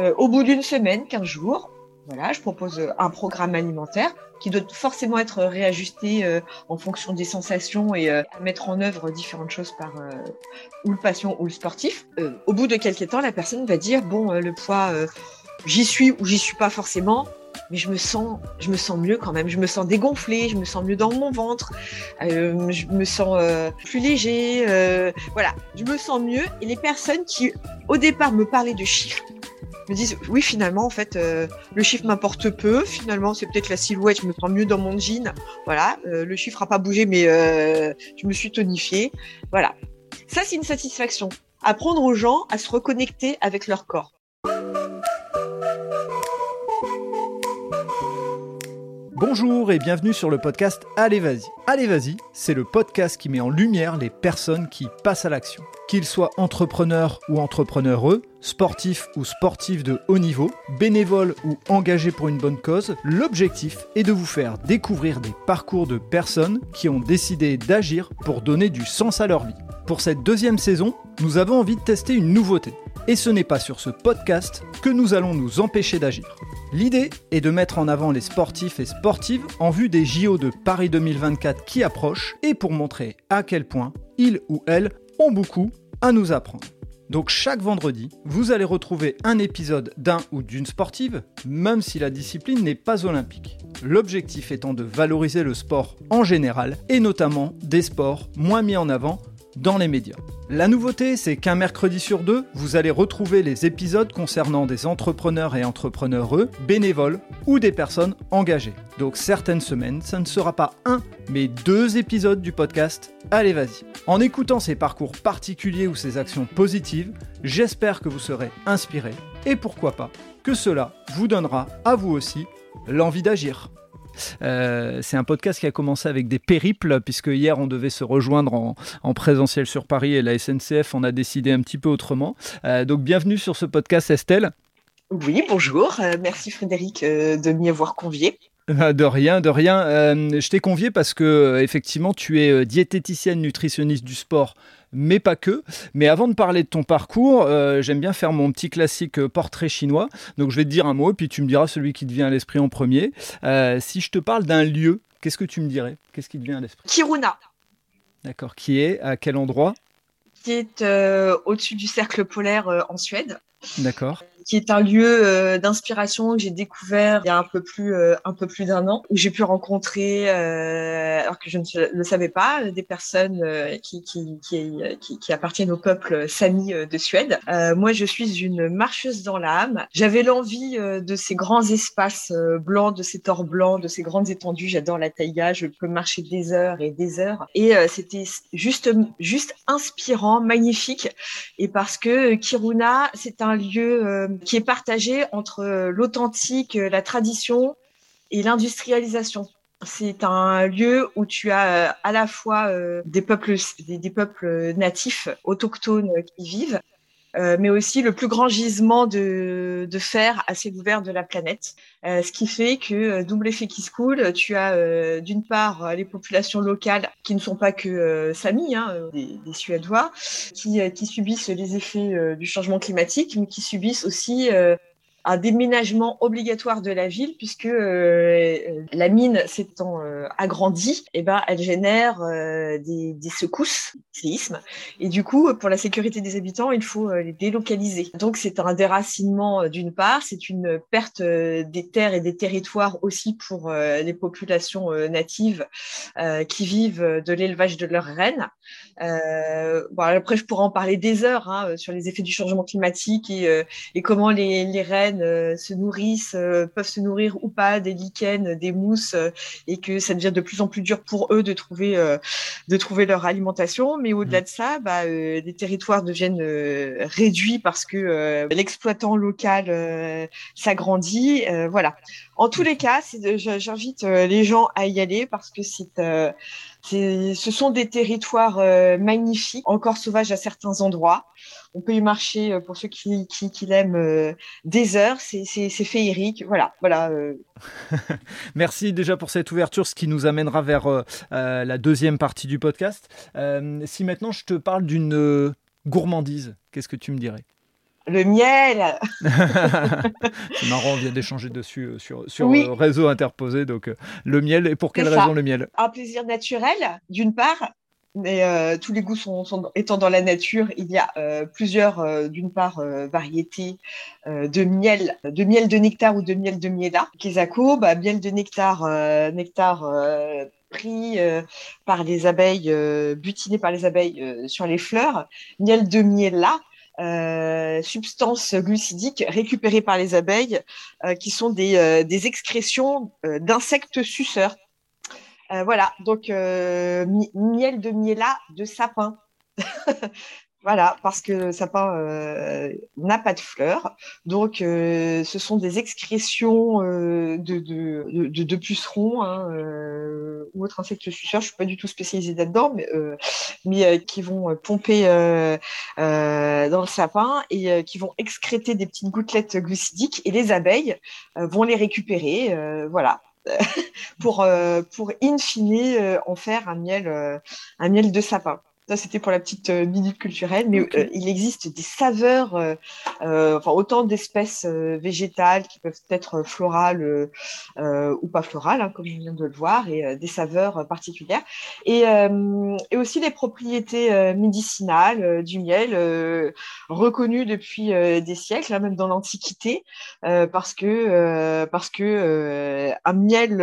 Euh, au bout d'une semaine, 15 jours, je propose un programme alimentaire qui doit forcément être réajusté euh, en fonction des sensations et euh, mettre en œuvre différentes choses par euh, ou le patient ou le sportif. au bout de quelques temps, la personne va dire bon, le poids, j'y suis ou j'y suis pas forcément, mais je me sens, je me sens mieux quand même. Je me sens dégonflée, je me sens mieux dans mon ventre, je me sens plus léger. voilà, je me sens mieux. Et les personnes qui, au départ, me parlaient de chiffres, me disent oui finalement en fait euh, le chiffre m'importe peu. Finalement c'est peut-être la silhouette je me sens mieux dans mon jean. Voilà euh, le chiffre a pas bougé mais euh, je me suis tonifiée. Voilà. Ça c'est une satisfaction. Apprendre aux gens à se reconnecter avec leur corps. Bonjour et bienvenue sur le podcast Allez Vas-y. Allez Vas-y, c'est le podcast qui met en lumière les personnes qui passent à l'action. Qu'ils soient entrepreneurs ou entrepreneureux, sportifs ou sportifs de haut niveau, bénévoles ou engagés pour une bonne cause, l'objectif est de vous faire découvrir des parcours de personnes qui ont décidé d'agir pour donner du sens à leur vie. Pour cette deuxième saison, nous avons envie de tester une nouveauté. Et ce n'est pas sur ce podcast que nous allons nous empêcher d'agir. L'idée est de mettre en avant les sportifs et sportives en vue des JO de Paris 2024 qui approchent et pour montrer à quel point ils ou elles ont beaucoup à nous apprendre. Donc chaque vendredi, vous allez retrouver un épisode d'un ou d'une sportive, même si la discipline n'est pas olympique. L'objectif étant de valoriser le sport en général, et notamment des sports moins mis en avant dans les médias. La nouveauté, c'est qu'un mercredi sur deux, vous allez retrouver les épisodes concernant des entrepreneurs et entrepreneureux, bénévoles ou des personnes engagées. Donc certaines semaines, ça ne sera pas un, mais deux épisodes du podcast Allez vas-y. En écoutant ces parcours particuliers ou ces actions positives, j'espère que vous serez inspiré et pourquoi pas que cela vous donnera à vous aussi l'envie d'agir. Euh, c'est un podcast qui a commencé avec des périples, puisque hier on devait se rejoindre en, présentiel sur Paris et la SNCF on a décidé un petit peu autrement. Euh, donc bienvenue sur ce podcast Estelle. Oui, bonjour. Euh, merci Frédéric de m'y avoir convié. De rien, de rien. je t'ai convié parce que effectivement, tu es diététicienne nutritionniste du sport mais pas que. Mais avant de parler de ton parcours, euh, j'aime bien faire mon petit classique euh, portrait chinois. Donc je vais te dire un mot, puis tu me diras celui qui te vient à l'esprit en premier. Euh, si je te parle d'un lieu, qu'est-ce que tu me dirais? Qu'est-ce qui te vient à l'esprit? Kiruna. D'accord. Qui est À quel endroit? Qui est au-dessus du cercle polaire en Suède. D'accord qui est un lieu euh, d'inspiration que j'ai découvert il y a un peu plus euh, un peu plus d'un an où j'ai pu rencontrer euh, alors que je ne le savais pas des personnes qui qui, qui, qui appartiennent au peuple sami de Suède. moi, je suis une marcheuse dans l'âme. J'avais l'envie de ces grands espaces blancs, de ces torts blancs, de ces grandes étendues. J'adore la taïga. Je peux marcher des heures et des heures. Et c'était juste juste inspirant, magnifique. Et parce que Kiruna, c'est un lieu qui est partagé entre euh, l'authentique, euh, la tradition et l'industrialisation. C'est un lieu où tu as euh, à la fois des peuples, des, peuples natifs, autochtones qui vivent, mais aussi le plus grand gisement de, de fer à ciel ouvert de la planète. ce qui fait que, double effet qui se coule, tu as d'une part les populations locales qui ne sont pas que Sami, hein, des, des, Suédois, qui, qui, subissent les effets du changement climatique, mais qui subissent aussi un déménagement obligatoire de la ville puisque euh, la mine s'étant euh, agrandie, eh ben elle génère euh, des, des, secousses, séismes, et du coup pour la sécurité des habitants il faut les délocaliser. Donc c'est un déracinement d'une part, c'est une perte des terres et des territoires aussi pour les populations natives qui vivent de l'élevage de leurs rennes. bon après je pourrais en parler des heures hein, sur les effets du changement climatique et, et comment les, les rennes euh, se nourrissent, euh, peuvent se nourrir ou pas des lichens, des mousses, euh, et que ça devient de plus en plus dur pour eux de trouver, de trouver leur alimentation. Mais au-delà mmh. de ça, bah, les territoires deviennent réduits parce que l'exploitant local s'agrandit. voilà. En tous les cas, j'invite les gens à y aller parce que c'est ce sont des territoires magnifiques, encore sauvages à certains endroits. On peut y marcher euh, pour ceux qui, l'aiment euh, des heures. C'est féerique. Voilà. voilà euh. Merci déjà pour cette ouverture, ce qui nous amènera vers la deuxième partie du podcast. si maintenant je te parle d'une gourmandise, qu'est-ce que tu me dirais? Le miel C'est marrant, on vient d'échanger dessus euh, sur, sur euh, réseau interposé. Donc, euh, le miel, et pour quelle raison le miel? Un plaisir naturel, d'une part, mais tous les goûts sont, étant dans la nature, il y a plusieurs, d'une part, variétés de miel, de miel de nectar ou de miel de miela. Kesako, bah, miel de nectar, nectar pris par les abeilles, butiné par les abeilles sur les fleurs. Miel de miela, euh, substances glucidiques récupérées par les abeilles, euh, qui sont des, euh, des excrétions d'insectes suceurs. voilà, donc miel de miela de sapin. Voilà, parce que le sapin euh, n'a pas de fleurs. Donc, euh, ce sont des excrétions euh, de, de, pucerons hein, ou autres insectes suceurs. Je suis pas du tout spécialisée là-dedans, mais, mais qui vont pomper dans le sapin et qui vont excréter des petites gouttelettes glucidiques et les abeilles vont les récupérer. voilà. pour, pour in fine en faire un miel, un miel de sapin. Ça, c'était pour la petite euh, minute culturelle, mais euh, il existe des saveurs, euh, enfin autant d'espèces végétales qui peuvent être florales ou pas florales, hein, comme on vient de le voir, et des saveurs particulières. Et, et, aussi les propriétés médicinales du miel, reconnues depuis des siècles, hein, même dans l'Antiquité, parce que parce que un miel,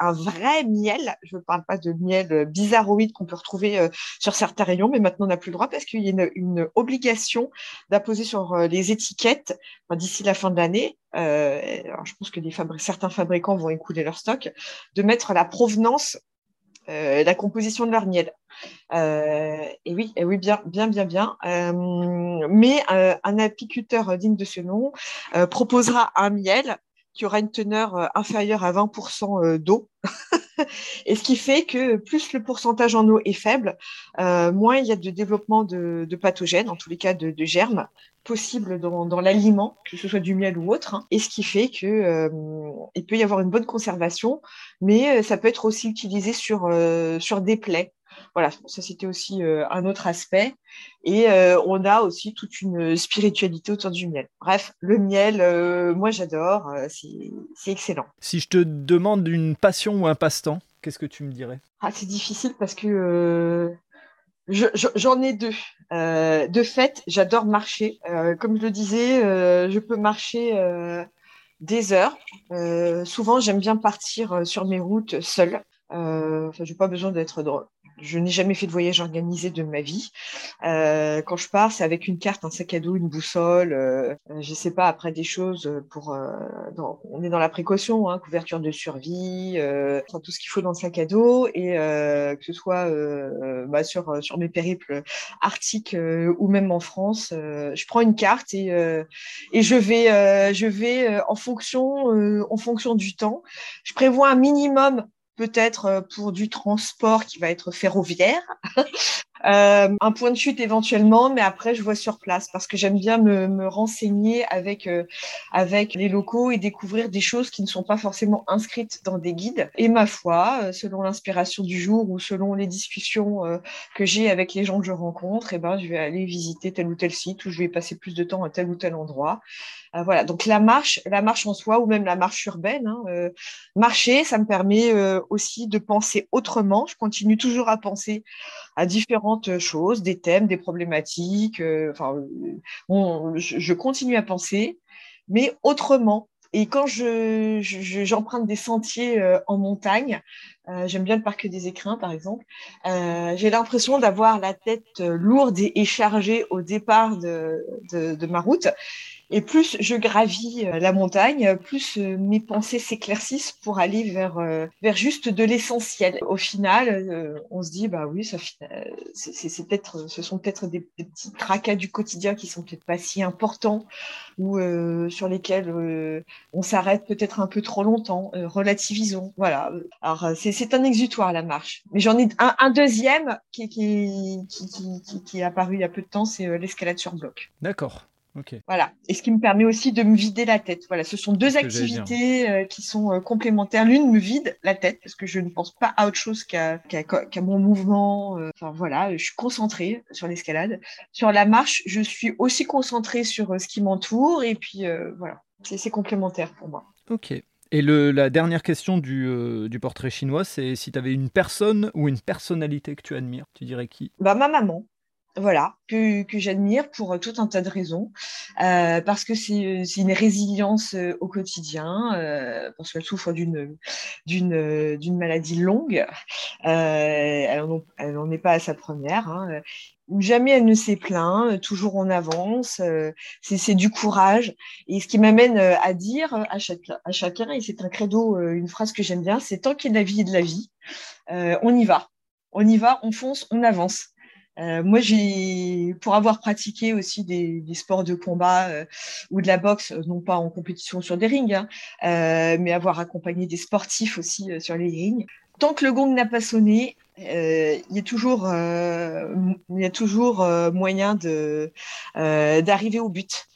un vrai miel, je ne parle pas de miel bizarroïde qu'on peut retrouver sur certains mais maintenant on n'a plus le droit parce qu'il y a une, obligation d'apposer sur euh, les étiquettes d'ici la fin de l'année. Euh, je pense que certains fabricants vont écouler leur stock, de mettre la provenance, euh, la composition de leur miel. et oui, et oui, bien, bien, bien, bien. mais un apiculteur digne de ce nom proposera un miel qui aura une teneur inférieure à 20% d'eau. et ce qui fait que plus le pourcentage en eau est faible, euh, moins il y a de développement de, pathogènes, en tous les cas de, germes possibles dans, l'aliment, que ce soit du miel ou autre. Hein. et ce qui fait que euh, il peut y avoir une bonne conservation, mais euh, ça peut être aussi utilisé sur, sur des plaies. Voilà, ça c'était aussi un autre aspect. Et on a aussi toute une spiritualité autour du miel. Bref, le miel, moi j'adore, c'est excellent. Si je te demande une passion ou un passe-temps, qu'est-ce que tu me dirais? Ah, C'est difficile parce que j'en ai deux. de fait, j'adore marcher. comme je le disais, je peux marcher des heures. souvent, j'aime bien partir sur mes routes seule. Euh, enfin, j'ai pas besoin d'être drôle je n'ai jamais fait de voyage organisé de ma vie. Euh, quand je pars, c'est avec une carte, un sac à dos, une boussole. Euh, je sais pas après des choses pour. Euh, on est dans la précaution, hein, couverture de survie, euh, tout ce qu'il faut dans le sac à dos et euh, que ce soit bah, sur sur mes périples arctiques ou même en France, je prends une carte et et je vais je vais en fonction en fonction du temps. Je prévois un minimum peut-être euh, pour du transport qui va être ferroviaire, Euh, un point de chute éventuellement, mais après je vois sur place parce que j'aime bien me, me, renseigner avec euh, avec les locaux et découvrir des choses qui ne sont pas forcément inscrites dans des guides. Et ma foi, euh, selon l'inspiration du jour ou selon les discussions que j'ai avec les gens que je rencontre, et eh ben je vais aller visiter tel ou tel site ou je vais passer plus de temps à tel ou tel endroit. voilà. Donc la marche, la marche en soi ou même la marche urbaine, hein, marcher, ça me permet aussi de penser autrement. Je continue toujours à penser à différentes choses, des thèmes, des problématiques. Euh, enfin, je, continue à penser, mais autrement. Et quand je, j'emprunte des sentiers euh, en montagne, euh, j'aime bien le parc des écrins par exemple, j'ai l'impression d'avoir la tête lourde et, chargée au départ de, de ma route. Et plus je gravis euh, la montagne, plus euh, mes pensées s'éclaircissent pour aller vers, euh, vers juste de l'essentiel. Au final, on se dit, bah oui, ça, c'est, peut-être, ce sont peut-être des, petits tracas du quotidien qui sont peut-être pas si importants ou sur lesquels on s'arrête peut-être un peu trop longtemps. relativisons. Voilà. Alors, c'est, un exutoire, la marche. Mais j'en ai un, deuxième qui, qui, qui, qui, qui est apparu il y a peu de temps, c'est l'escalade sur bloc. D'accord. Voilà. Et ce qui me permet aussi de me vider la tête. Voilà, ce sont deux activités euh, qui sont euh, complémentaires. L'une me vide la tête parce que je ne pense pas à autre chose qu'à mon mouvement. Euh, enfin voilà, je suis concentrée sur l'escalade. Sur la marche, je suis aussi concentrée sur ce qui m'entoure et puis voilà, c'est complémentaire pour moi. Ok. Et le, la dernière question du, du portrait chinois, c'est si tu avais une personne ou une personnalité que tu admires, tu dirais qui? Bah ma maman voilà, que, que j'admire pour tout un tas de raisons, euh, parce que c'est une résilience euh, au quotidien, euh, parce qu'elle souffre d'une maladie longue, euh, elle n'en est pas à sa première. Hein. Jamais elle ne s'est plaint, toujours en avance, euh, c'est du courage. Et ce qui m'amène à dire à, chaque, à chacun, et c'est un credo, une phrase que j'aime bien, c'est tant qu'il y a de la vie et de la vie, on y va. On y va, on fonce, on avance. Euh, moi, j'ai, pour avoir pratiqué aussi des, des sports de combat euh, ou de la boxe, non pas en compétition sur des rings, hein, euh, mais avoir accompagné des sportifs aussi euh, sur les rings. Tant que le gong n'a pas sonné, il y a toujours, il y a toujours moyen de d'arriver au but.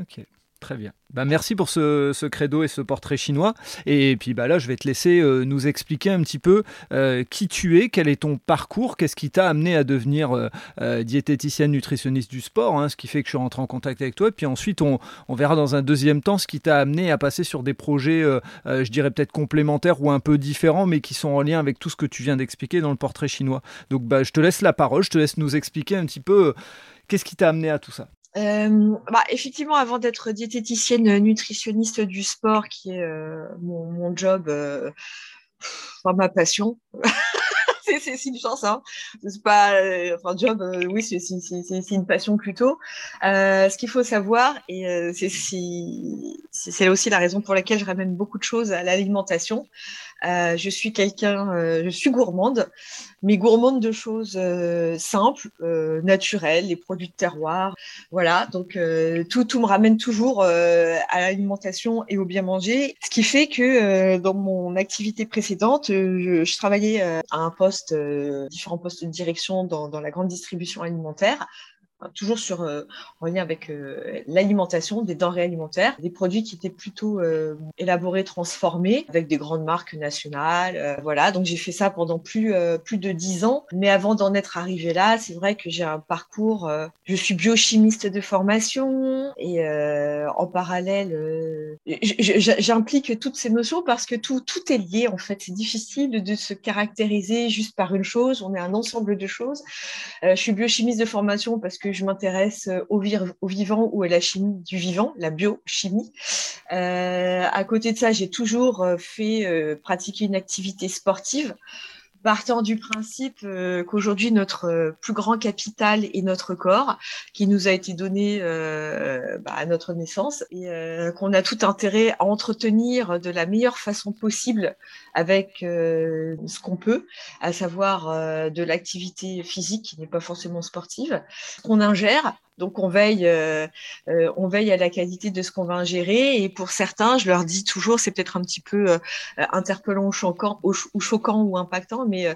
Ok, très bien. Bah, merci pour ce, credo et ce portrait chinois. Et puis bah, là, je vais te laisser euh, nous expliquer un petit peu euh, qui tu es, quel est ton parcours, qu'est-ce qui t'a amené à devenir euh, diététicienne nutritionniste du sport, hein, ce qui fait que je suis rentré en contact avec toi. Et puis ensuite, on, verra dans un deuxième temps ce qui t'a amené à passer sur des projets, je dirais peut-être complémentaires ou un peu différents, mais qui sont en lien avec tout ce que tu viens d'expliquer dans le portrait chinois. Donc bah, je te laisse la parole, je te laisse nous expliquer un petit peu qu'est-ce qui t'a amené à tout ça. Euh, bah, effectivement, avant d'être diététicienne nutritionniste du sport, qui est euh, mon, mon, job, euh, enfin, ma passion, c'est une chance, hein. C'est pas, euh, enfin, job, euh, oui, c'est une passion plutôt. Euh, ce qu'il faut savoir, et euh, c'est aussi la raison pour laquelle je ramène beaucoup de choses à l'alimentation. Je suis quelqu'un, je suis gourmande, mais gourmande de choses simples, naturelles, les produits de terroir, voilà. Donc tout, tout me ramène toujours à l'alimentation et au bien manger, ce qui fait que dans mon activité précédente, je, je travaillais à un poste euh, différents postes de direction dans, dans, la grande distribution alimentaire toujours sur, euh, en lien avec euh, l'alimentation, des denrées alimentaires, des produits qui étaient plutôt euh, élaborés, transformés, avec des grandes marques nationales. voilà, donc j'ai fait ça pendant plus, plus de dix ans. Mais avant d'en être arrivé là, c'est vrai que j'ai un parcours, je suis biochimiste de formation et en parallèle, j'implique toutes ces notions parce que tout, tout est lié en fait. C'est difficile de se caractériser juste par une chose, on est un ensemble de choses. je suis biochimiste de formation parce que je m'intéresse euh, au, vivant ou à la chimie du vivant, la biochimie. Euh, à côté de ça, j'ai toujours euh, fait pratiquer une activité sportive partant du principe euh, qu'aujourd'hui notre euh, plus grand capital est notre corps, qui nous a été donné euh, bah, à notre naissance et qu'on a tout intérêt à entretenir de la meilleure façon possible avec ce qu'on peut, à savoir de l'activité physique qui n'est pas forcément sportive, qu'on ingère donc on veille, euh, euh, on veille à la qualité de ce qu'on va ingérer. Et pour certains, je leur dis toujours, c'est peut-être un petit peu euh, interpellant ou choquant, ou, choquant ou impactant, mais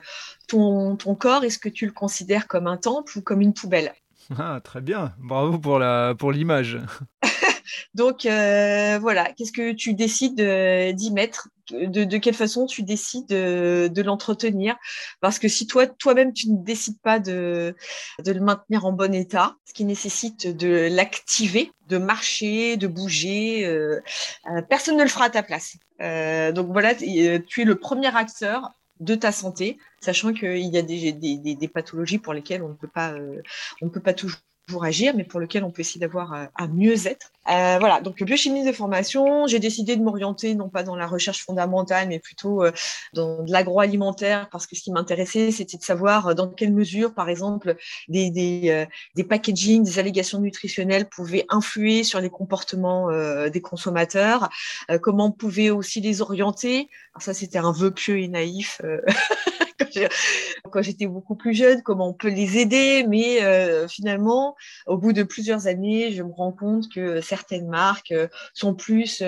ton, ton corps, est-ce que tu le considères comme un temple ou comme une poubelle? Ah, très bien, bravo pour la pour l'image. Donc voilà, qu'est-ce que tu décides d'y mettre? De, quelle façon tu décides de, l'entretenir? Parce que si toi, toi-même, tu ne décides pas de, de le maintenir en bon état, ce qui nécessite de l'activer, de marcher, de bouger, euh, euh, personne ne le fera à ta place. Euh, donc voilà, tu es le premier acteur de ta santé, sachant qu'il y a des, des, des, pathologies pour lesquelles on ne peut pas, on ne peut pas toujours agir, mais pour lequel on peut essayer d'avoir euh, un mieux-être. Euh, voilà, donc biochimie de formation, j'ai décidé de m'orienter non pas dans la recherche fondamentale, mais plutôt euh, dans de l'agroalimentaire, parce que ce qui m'intéressait, c'était de savoir dans quelle mesure, par exemple, des, des, des packaging, des allégations nutritionnelles pouvaient influer sur les comportements des consommateurs, comment on pouvait aussi les orienter. Alors ça, c'était un vœu pieux et naïf. quand j'étais beaucoup plus jeune, comment on peut les aider. Mais euh, finalement, au bout de plusieurs années, je me rends compte que certaines marques sont plus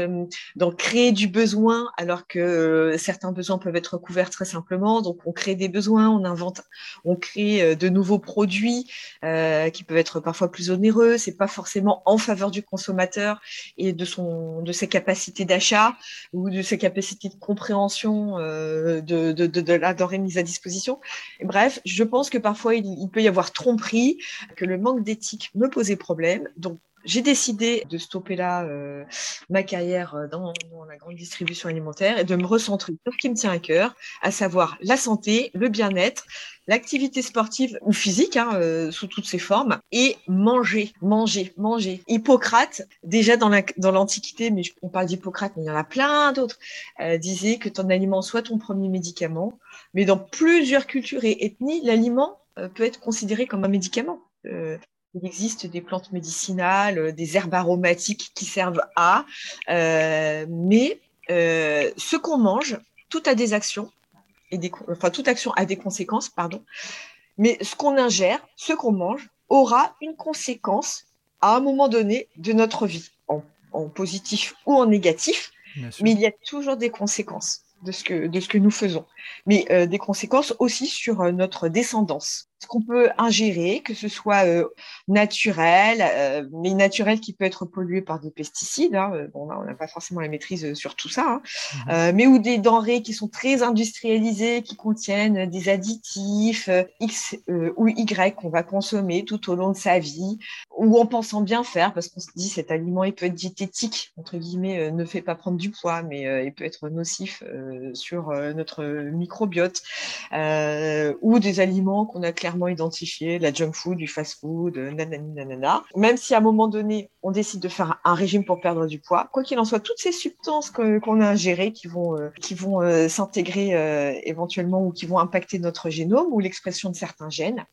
dans créer du besoin, alors que certains besoins peuvent être couverts très simplement. Donc, on crée des besoins, on invente, on crée de nouveaux produits qui peuvent être parfois plus onéreux. C'est pas forcément en faveur du consommateur et de son, de ses capacités d'achat ou de ses capacités de compréhension de, la denrée mise à disposition. Bref, je pense que parfois il, il peut y avoir tromperie, que le manque d'éthique me posait problème. Donc, j'ai décidé de stopper là euh, ma carrière euh, dans, la grande distribution alimentaire et de me recentrer sur ce qui me tient à cœur, à savoir la santé, le bien-être, l'activité sportive ou physique hein, euh, sous toutes ses formes et manger, manger, manger. Hippocrate, déjà dans l'Antiquité, mais on parle d'Hippocrate, mais il y en a plein d'autres, disait que ton aliment soit ton premier médicament. Mais dans plusieurs cultures et ethnies, l'aliment peut être considéré comme un médicament. Il existe des plantes médicinales, euh, des herbes aromatiques qui servent à, euh, mais euh, ce qu'on mange, tout a des actions, et des, enfin toute action a des conséquences, pardon. Mais ce qu'on ingère, ce qu'on mange, aura une conséquence à un moment donné de notre vie, en, en positif ou en négatif, mais il y a toujours des conséquences de ce que, de ce que nous faisons, mais euh, des conséquences aussi sur notre descendance. Ce qu'on peut ingérer, que ce soit euh, naturel, euh, mais naturel qui peut être pollué par des pesticides, hein, bon là on n'a pas forcément la maîtrise sur tout ça, hein, mmh. mais ou des denrées qui sont très industrialisées, qui contiennent des additifs X ou Y qu'on va consommer tout au long de sa vie, ou en pensant bien faire, parce qu'on se dit cet aliment il peut être diététique, entre guillemets, ne fait pas prendre du poids, mais il peut être nocif sur notre microbiote, euh, ou des aliments qu'on a clairement identifiés, la junk food, du fast food, euh, nanani nanana. Même si à un moment donné, on décide de faire un régime pour perdre du poids, quoi qu'il en soit, toutes ces substances qu'on a ingérées qui vont, euh, qui vont s'intégrer éventuellement ou qui vont impacter notre génome ou l'expression de certains gènes,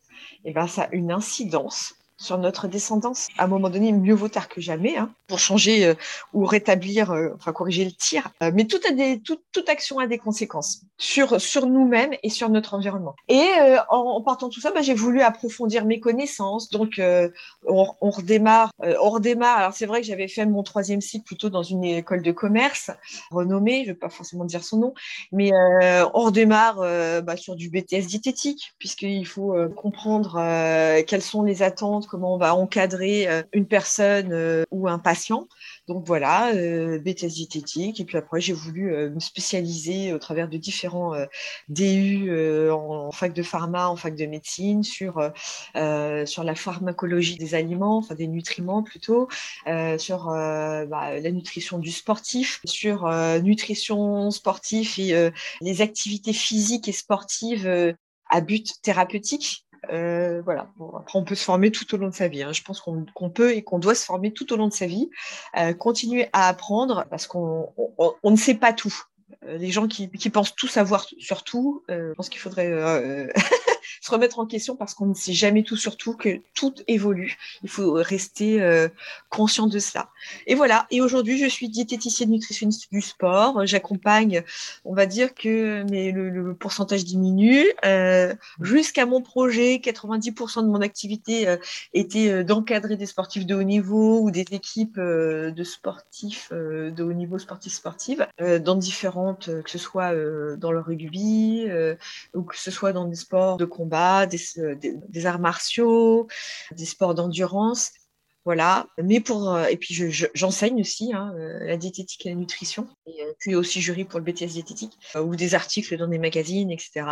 et eh ben ça a une incidence sur notre descendance. À un moment donné, mieux vaut tard que jamais hein, pour changer euh, ou rétablir, euh, enfin corriger le tir. Euh, mais tout a des, tout, toute action a des conséquences sur, sur nous-mêmes et sur notre environnement. Et en, en, partant de tout ça, bah, j'ai voulu approfondir mes connaissances. Donc, on, on, redémarre. on redémarre. Alors, c'est vrai que j'avais fait mon troisième cycle plutôt dans une école de commerce renommée, je ne vais pas forcément dire son nom, mais on redémarre bah, sur du BTS diététique, puisqu'il faut comprendre quelles sont les attentes comment on va encadrer euh, une personne euh, ou un patient. Donc voilà, euh, BTS diététique. Et puis après, j'ai voulu me spécialiser au travers de différents DU en, fac de pharma, en fac de médecine, sur, sur la pharmacologie des aliments, enfin des nutriments plutôt, sur bah, la nutrition du sportif, sur nutrition sportive et les activités physiques et sportives à but thérapeutique. Euh, voilà. après, on peut se former tout au long de sa vie. Hein. Je pense qu'on peut et qu'on doit se former tout au long de sa vie, euh, continuer à apprendre parce qu'on on, ne sait pas tout. Euh, les gens qui, qui, pensent tout savoir sur tout, je pense qu'il faudrait se remettre en question parce qu'on ne sait jamais tout, surtout que tout évolue. Il faut rester euh, conscient de cela. Et voilà. Et aujourd'hui, je suis diététicienne nutritionniste du sport. J'accompagne, on va dire que mais le, pourcentage diminue. Euh, Jusqu'à mon projet, 90% de mon activité euh, était euh, d'encadrer des sportifs de haut niveau ou des équipes euh, de sportifs de haut niveau sportifs sportives dans différentes, que ce soit dans le rugby ou que ce soit dans des sports de combat, euh, des, arts martiaux, des sports d'endurance. Voilà. Mais pour euh, et puis j'enseigne aussi hein, euh, la diététique et la nutrition. Et puis aussi jury pour le BTS diététique ou des articles dans des magazines, etc.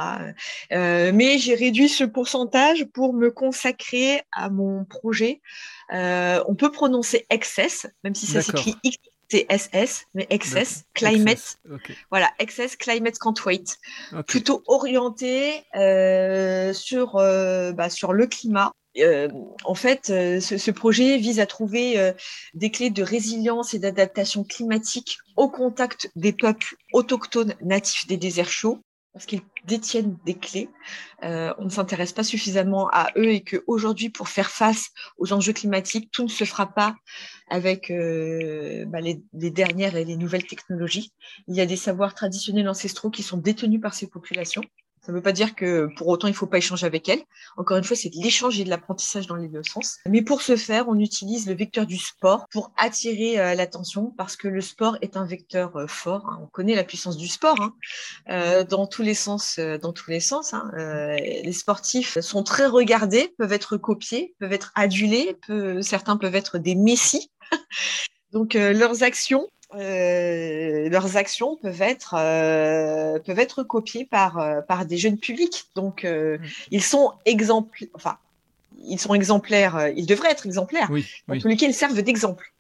mais j'ai réduit ce pourcentage pour me consacrer à mon projet. on peut prononcer excess, même si ça s'écrit X TSS, mais Excess, Climate. Voilà, Excess, Climate Can't Wait. Plutôt orienté euh, sur, euh, bah, sur le climat. Euh, en fait, ce, ce, projet vise à trouver des clés de résilience et d'adaptation climatique au contact des peuples autochtones natifs des déserts chauds parce qu'ils détiennent des clés. Euh, on ne s'intéresse pas suffisamment à eux et qu'aujourd'hui, pour faire face aux enjeux climatiques, tout ne se fera pas avec euh, bah, les, les, dernières et les nouvelles technologies. Il y a des savoirs traditionnels ancestraux qui sont détenus par ces populations. Ça ne veut pas dire que pour autant il ne faut pas échanger avec elle. Encore une fois, c'est de l'échange et de l'apprentissage dans les deux sens. Mais pour ce faire, on utilise le vecteur du sport pour attirer euh, l'attention parce que le sport est un vecteur euh, fort. Hein. On connaît la puissance du sport hein. euh, dans tous les sens. dans tous les sens. Hein. les sportifs sont très regardés, peuvent être copiés, peuvent être adulés. certains peuvent être des messies. Donc leurs actions euh, leurs actions peuvent être euh, peuvent être copiées par euh, par des jeunes publics. Donc mm. ils sont exemplaires. Enfin, ils sont exemplaires. Ils devraient être exemplaires. Oui, tous les cas, ils servent d'exemple.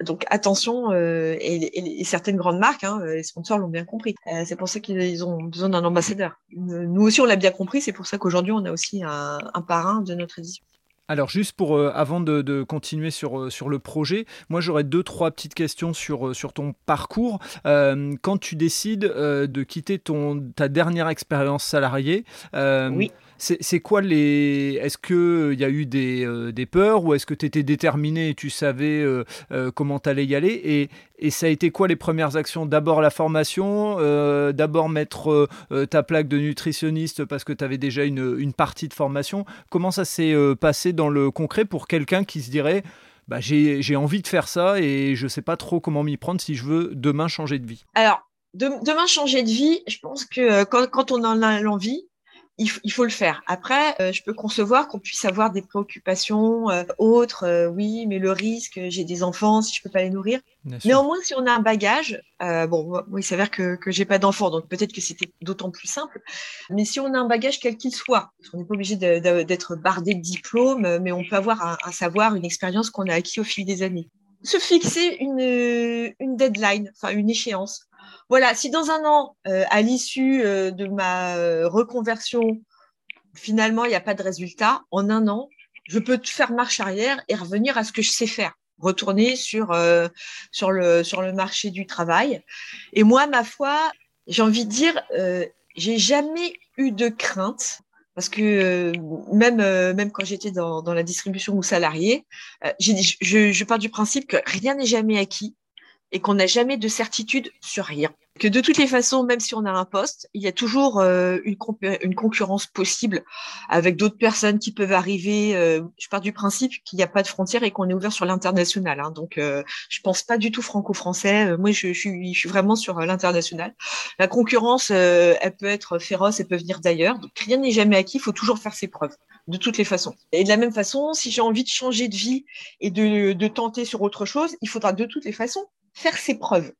donc attention, et, certaines grandes marques, hein, les sponsors l'ont bien compris. c'est pour ça qu'ils ont besoin d'un ambassadeur. Nous aussi, on l'a bien compris. C'est pour ça qu'aujourd'hui, on a aussi un, un parrain de notre édition. Alors juste pour euh, avant de, continuer sur, euh, sur le projet, moi j'aurais deux trois petites questions sur, euh, ton parcours. quand tu décides de quitter ton ta dernière expérience salariée, oui. C'est quoi les. Est-ce qu'il y a eu des, euh, des peurs ou est-ce que tu étais déterminé et tu savais euh, euh, comment tu allais y aller et, et, ça a été quoi les premières actions? D'abord la formation, d'abord mettre ta plaque de nutritionniste parce que tu avais déjà une, une, partie de formation. Comment ça s'est passé dans le concret pour quelqu'un qui se dirait bah, j'ai envie de faire ça et je ne sais pas trop comment m'y prendre si je veux demain changer de vie? Alors, demain changer de vie, je pense que quand, quand on en a l'envie, il, faut le faire. Après, euh, je peux concevoir qu'on puisse avoir des préoccupations euh, autres. Euh, oui, mais le risque, j'ai des enfants, si je peux pas les nourrir. Néanmoins, si on a un bagage, bon, moi, il s'avère que que j'ai pas d'enfants, donc peut-être que c'était d'autant plus simple. Mais si on a un bagage quel qu'il soit, on n'est pas obligé d'être bardé de diplômes, mais on peut avoir un, un savoir, une expérience qu'on a acquis au fil des années. Se fixer une, une deadline, enfin une échéance voilà, si dans un an, euh, à l'issue euh, de ma euh, reconversion, finalement, il n'y a pas de résultat, en un an, je peux faire marche arrière et revenir à ce que je sais faire retourner sur, le, marché du travail. Et moi, ma foi, j'ai envie de dire, j'ai jamais eu de crainte parce que même, quand j'étais dans, dans la distribution ou salarié, je, je pars du principe que rien n'est jamais acquis et qu'on n'a jamais de certitude sur rien. Que de toutes les façons, même si on a un poste, il y a toujours euh, une, une, concurrence possible avec d'autres personnes qui peuvent arriver. Euh, je pars du principe qu'il n'y a pas de frontières et qu'on est ouvert sur l'international. Hein, donc, euh, je pense pas du tout franco-français. moi, je, suis, je suis vraiment sur l'international. La concurrence, elle peut être féroce, elle peut venir d'ailleurs. Donc, rien n'est jamais acquis. Il faut toujours faire ses preuves de toutes les façons. Et de la même façon, si j'ai envie de changer de vie et de, de tenter sur autre chose, il faudra de toutes les façons faire ses preuves.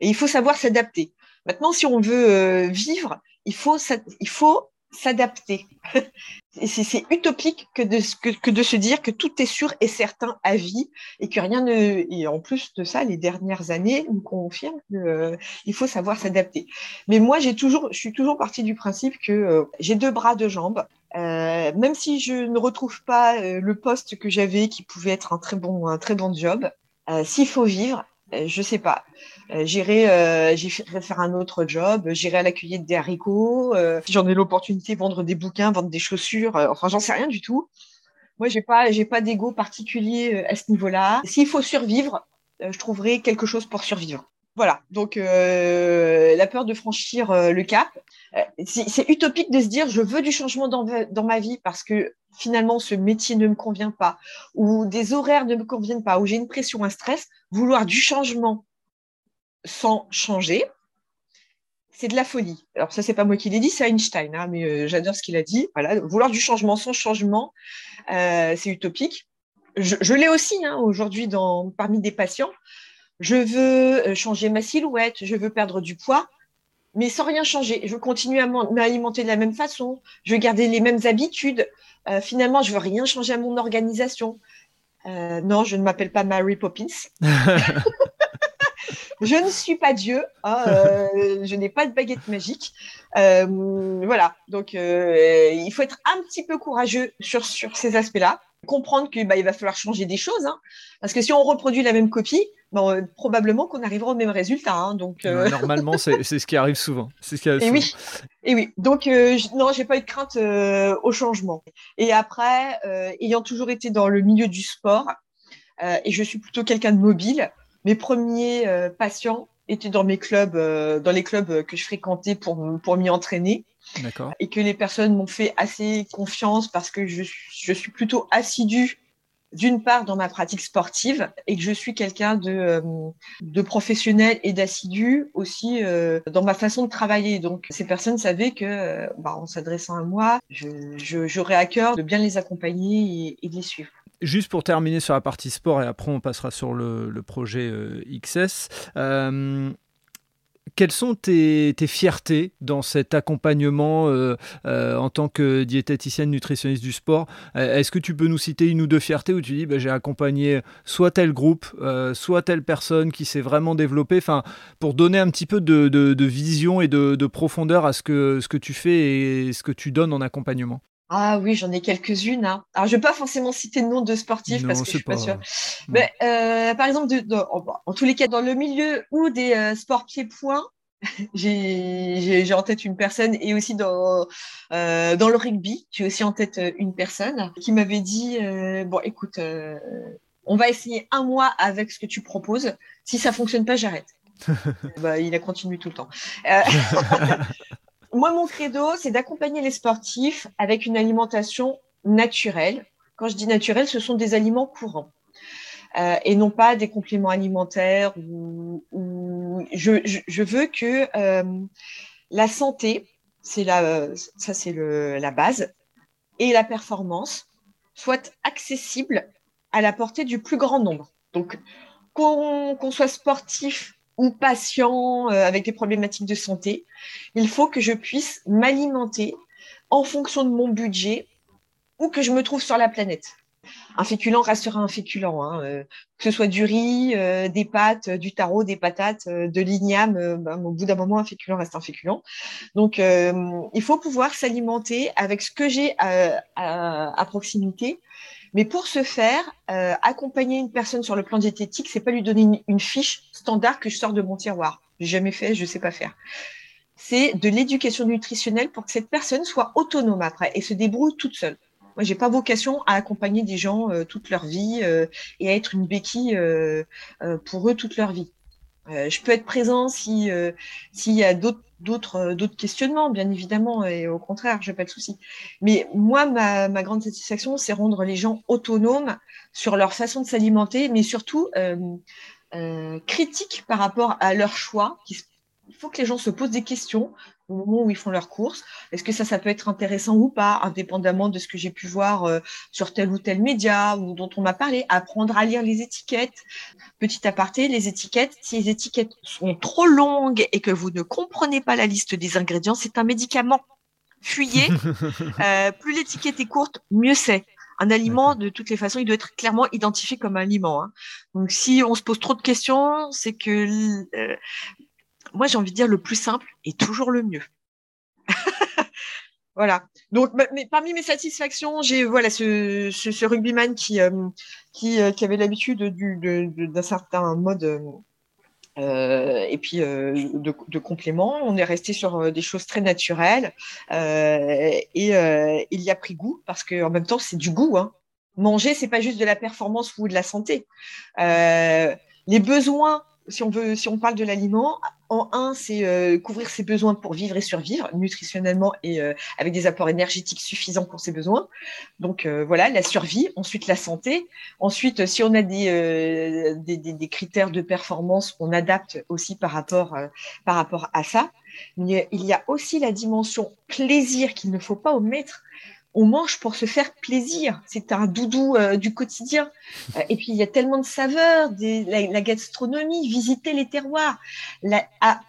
Et il faut savoir s'adapter. Maintenant, si on veut euh, vivre, il faut, il faut s'adapter. c'est utopique que de, que, de se dire que tout est sûr et certain à vie et que rien ne. Et en plus de ça, les dernières années nous confirment qu'il euh, faut savoir s'adapter. Mais moi, j'ai toujours, je suis toujours partie du principe que euh, j'ai deux bras, deux jambes. même si je ne retrouve pas le poste que j'avais, qui pouvait être un très bon, un très bon job, s'il faut vivre, je sais pas. Euh, j'irai, euh, j'irai faire un autre job. J'irai à la cueillette des haricots. J'en ai l'opportunité vendre des bouquins, vendre des chaussures. enfin, j'en sais rien du tout. Moi, j'ai pas, j'ai pas d'ego particulier à ce niveau-là. S'il faut survivre, je trouverai quelque chose pour survivre. Voilà. Donc, la peur de franchir le cap, c'est utopique de se dire je veux du changement dans, ma vie parce que finalement ce métier ne me convient pas, ou des horaires ne me conviennent pas, ou j'ai une pression, un stress, vouloir du changement sans changer, c'est de la folie. Alors ça, c'est pas moi qui l'ai dit, c'est Einstein, hein, mais euh, j'adore ce qu'il a dit. Voilà, vouloir du changement sans changement, euh, c'est utopique. Je, l'ai aussi hein, aujourd'hui parmi des patients. Je veux euh, changer ma silhouette, je veux perdre du poids, mais sans rien changer. Je veux continuer à m'alimenter de la même façon, je veux garder les mêmes habitudes. Euh, finalement, je veux rien changer à mon organisation. Euh, non, je ne m'appelle pas Mary Poppins. je ne suis pas Dieu. Hein, euh, je n'ai pas de baguette magique. voilà. Donc, il faut être un petit peu courageux sur, sur ces aspects-là comprendre qu'il bah, va falloir changer des choses. Hein. parce que si on reproduit la même copie, bah, probablement qu'on arrivera au même résultat. Hein. donc, euh, Normalement, c'est ce qui arrive souvent. Ce qui et, Oui. et oui. Donc, euh, non, j'ai pas eu de crainte euh, au changement. Et après, ayant toujours été dans le milieu du sport, et je suis plutôt quelqu'un de mobile, mes premiers patients étaient dans mes clubs, dans les clubs que je fréquentais pour, pour m'y entraîner. Et que les personnes m'ont fait assez confiance parce que je, je suis plutôt assidue d'une part dans ma pratique sportive et que je suis quelqu'un de, euh, professionnel et d'assidu aussi euh, dans ma façon de travailler. Donc ces personnes savaient que euh, bah, en s'adressant à moi, j'aurais à cœur de bien les accompagner et, de les suivre. Juste pour terminer sur la partie sport et après on passera sur le projet XS quelles sont tes, fiertés dans cet accompagnement euh, euh, en tant que diététicienne nutritionniste du sport? Euh, Est-ce que tu peux nous citer une ou deux fiertés où tu dis bah, j'ai accompagné soit tel groupe, soit telle personne qui s'est vraiment développée, enfin pour donner un petit peu de, vision et de, profondeur à ce que, ce que tu fais et ce que tu donnes en accompagnement ah oui, j'en ai quelques-unes. Hein. Alors, je ne vais pas forcément citer le nom de sportifs parce que je suis pas, sûre. Mais euh, par exemple, en, tous les cas, dans le milieu ou des euh, sports pieds-points, j'ai en tête une personne et aussi dans, euh, dans le rugby, j'ai aussi en tête une personne qui m'avait dit Bon, écoute, on va essayer un mois avec ce que tu proposes. Si ça fonctionne pas, j'arrête. bah, il a continué tout le temps. moi, mon credo, c'est d'accompagner les sportifs avec une alimentation naturelle. Quand je dis naturelle, ce sont des aliments courants. Euh, et non pas des compléments alimentaires ou, je, veux que euh, la santé, c'est la, ça c'est la base, et la performance soient accessibles à la portée du plus grand nombre. Donc, qu'on soit sportif ou patient euh, avec des problématiques de santé, il faut que je puisse m'alimenter en fonction de mon budget ou que je me trouve sur la planète. Un féculent restera un féculent, hein, euh, que ce soit du riz, euh, des pâtes, du taro, des patates, de l'igname. Ben, au bout d'un moment, un féculent reste un féculent. Donc, il faut pouvoir s'alimenter avec ce que j'ai à, proximité mais pour ce faire, euh, accompagner une personne sur le plan diététique, c'est pas lui donner une, fiche standard que je sors de mon tiroir. J'ai jamais fait, je sais pas faire. C'est de l'éducation nutritionnelle pour que cette personne soit autonome après et se débrouille toute seule. Moi, j'ai pas vocation à accompagner des gens euh, toute leur vie euh, et à être une béquille pour eux toute leur vie. je peux être présent si s'il y a d'autres d'autres euh, d'autres questionnements, bien évidemment, et au contraire, je n'ai pas de souci. Mais moi, ma, ma grande satisfaction, c'est rendre les gens autonomes sur leur façon de s'alimenter, mais surtout euh, euh, critiques par rapport à leurs choix, il faut que les gens se posent des questions au moment où ils font leurs courses. Est-ce que ça, ça peut être intéressant ou pas, indépendamment de ce que j'ai pu voir euh, sur tel ou tel média ou dont on m'a parlé? Apprendre à lire les étiquettes. Petit aparté, les étiquettes, si les étiquettes sont trop longues et que vous ne comprenez pas la liste des ingrédients, c'est un médicament. Fuyez. Euh, plus l'étiquette est courte, mieux c'est. Un aliment, de toutes les façons, il doit être clairement identifié comme un aliment. Hein. Donc, si on se pose trop de questions, c'est que euh, moi, j'ai envie de dire le plus simple est toujours le mieux. voilà. Donc, mais parmi mes satisfactions, j'ai voilà ce, ce, rugbyman qui euh, euh, qui, avait l'habitude d'un certain mode. Euh, et puis de, de complément, on est resté sur des choses très naturelles et il y a pris goût parce qu'en même temps c'est du goût. Hein. Manger, c'est pas juste de la performance ou de la santé. les besoins si on veut, si on parle de l'aliment, en un, c'est euh, couvrir ses besoins pour vivre et survivre, nutritionnellement et euh, avec des apports énergétiques suffisants pour ses besoins. Donc euh, voilà, la survie. Ensuite, la santé. Ensuite, si on a des, des, des, critères de performance, on adapte aussi par rapport, par rapport à ça. Mais il y a aussi la dimension plaisir qu'il ne faut pas omettre on mange pour se faire plaisir. C'est un doudou euh, du quotidien. Euh, et puis, il y a tellement de saveurs, la, gastronomie, visiter les terroirs. Ah,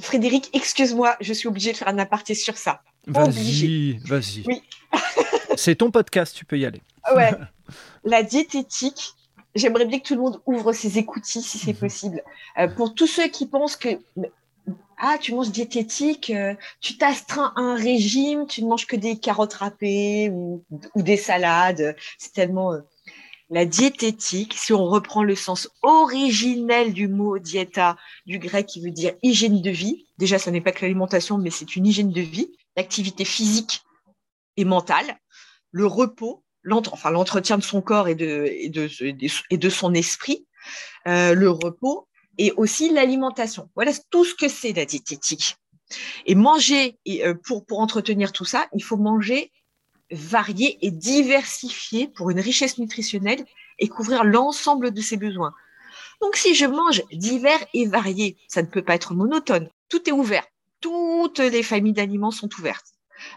Frédéric, excuse-moi, je suis obligée de faire un aparté sur ça. Vas-y, vas-y. Oui. C'est ton podcast, tu peux y aller. Ouais. La diététique, j'aimerais bien que tout le monde ouvre ses écoutilles si c'est possible. Euh, pour tous ceux qui pensent que ah, tu manges diététique, euh, tu t'astreins à un régime, tu ne manges que des carottes râpées ou, des salades. C'est tellement euh, la diététique. Si on reprend le sens originel du mot diéta, du grec qui veut dire hygiène de vie. Déjà, ce n'est pas que l'alimentation, mais c'est une hygiène de vie, l'activité physique et mentale, le repos, l'entretien de son corps et de son esprit, euh, le repos et aussi l'alimentation. Voilà tout ce que c'est la diététique. Et manger, et, pour, pour entretenir tout ça, il faut manger varié et diversifié pour une richesse nutritionnelle et couvrir l'ensemble de ses besoins. Donc, si je mange divers et varié, ça ne peut pas être monotone. Tout est ouvert. Toutes les familles d'aliments sont ouvertes.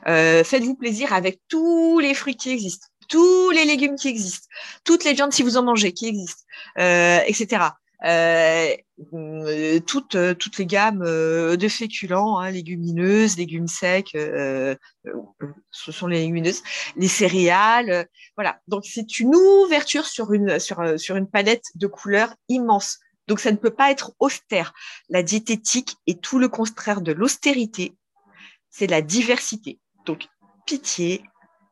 Euh, faites-vous plaisir avec tous les fruits qui existent, tous les légumes qui existent, toutes les viandes si vous en mangez qui existent, euh, etc. Euh, euh, toutes, euh, toutes les gammes de féculents, hein, légumineuses, légumes secs, ce sont les légumineuses, les céréales, voilà. Donc c'est une ouverture sur une sur sur une palette de couleurs immense. Donc ça ne peut pas être austère. La diététique est tout le contraire de l'austérité, c'est la diversité. Donc pitié,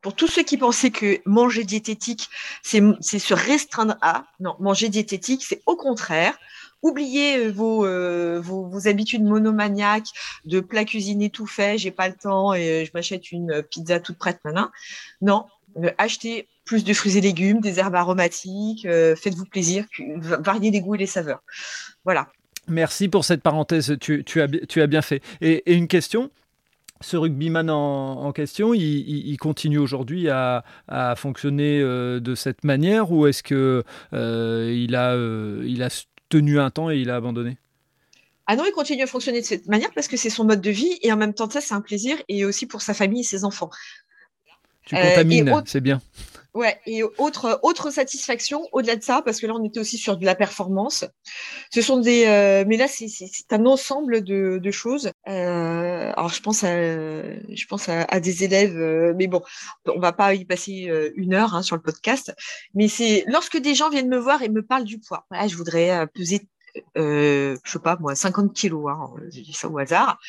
pour tous ceux qui pensaient que manger diététique, c'est se restreindre à, non, manger diététique, c'est au contraire, oubliez euh, euh, vos, habitudes monomaniaques de plats cuisinés tout fait, j'ai pas le temps et je m'achète une pizza toute prête maintenant. Non, euh, achetez plus de fruits et légumes, des herbes aromatiques, faites-vous plaisir, variez les goûts et les saveurs. Voilà. Merci pour cette parenthèse, tu as bien fait. et une question, ce rugbyman en, question, il, continue aujourd'hui à, fonctionner euh, de cette manière ou est-ce que euh, il, a, euh, il a tenu un temps et il a abandonné? Ah non, il continue à fonctionner de cette manière parce que c'est son mode de vie et en même temps ça c'est un plaisir et aussi pour sa famille et ses enfants. Tu contamines, c'est bien. Ouais, et autre, autre satisfaction au-delà de ça, parce que là, on était aussi sur de la performance. Ce sont des, euh, mais là, c'est un ensemble de, de choses. Euh, alors, je pense à, je pense à, à des élèves, euh, mais bon, on va pas y passer euh, une heure hein, sur le podcast. Mais c'est lorsque des gens viennent me voir et me parlent du poids. Voilà, je voudrais peser euh, je sais pas moi, 50 kilos, hein, je dis ça au hasard,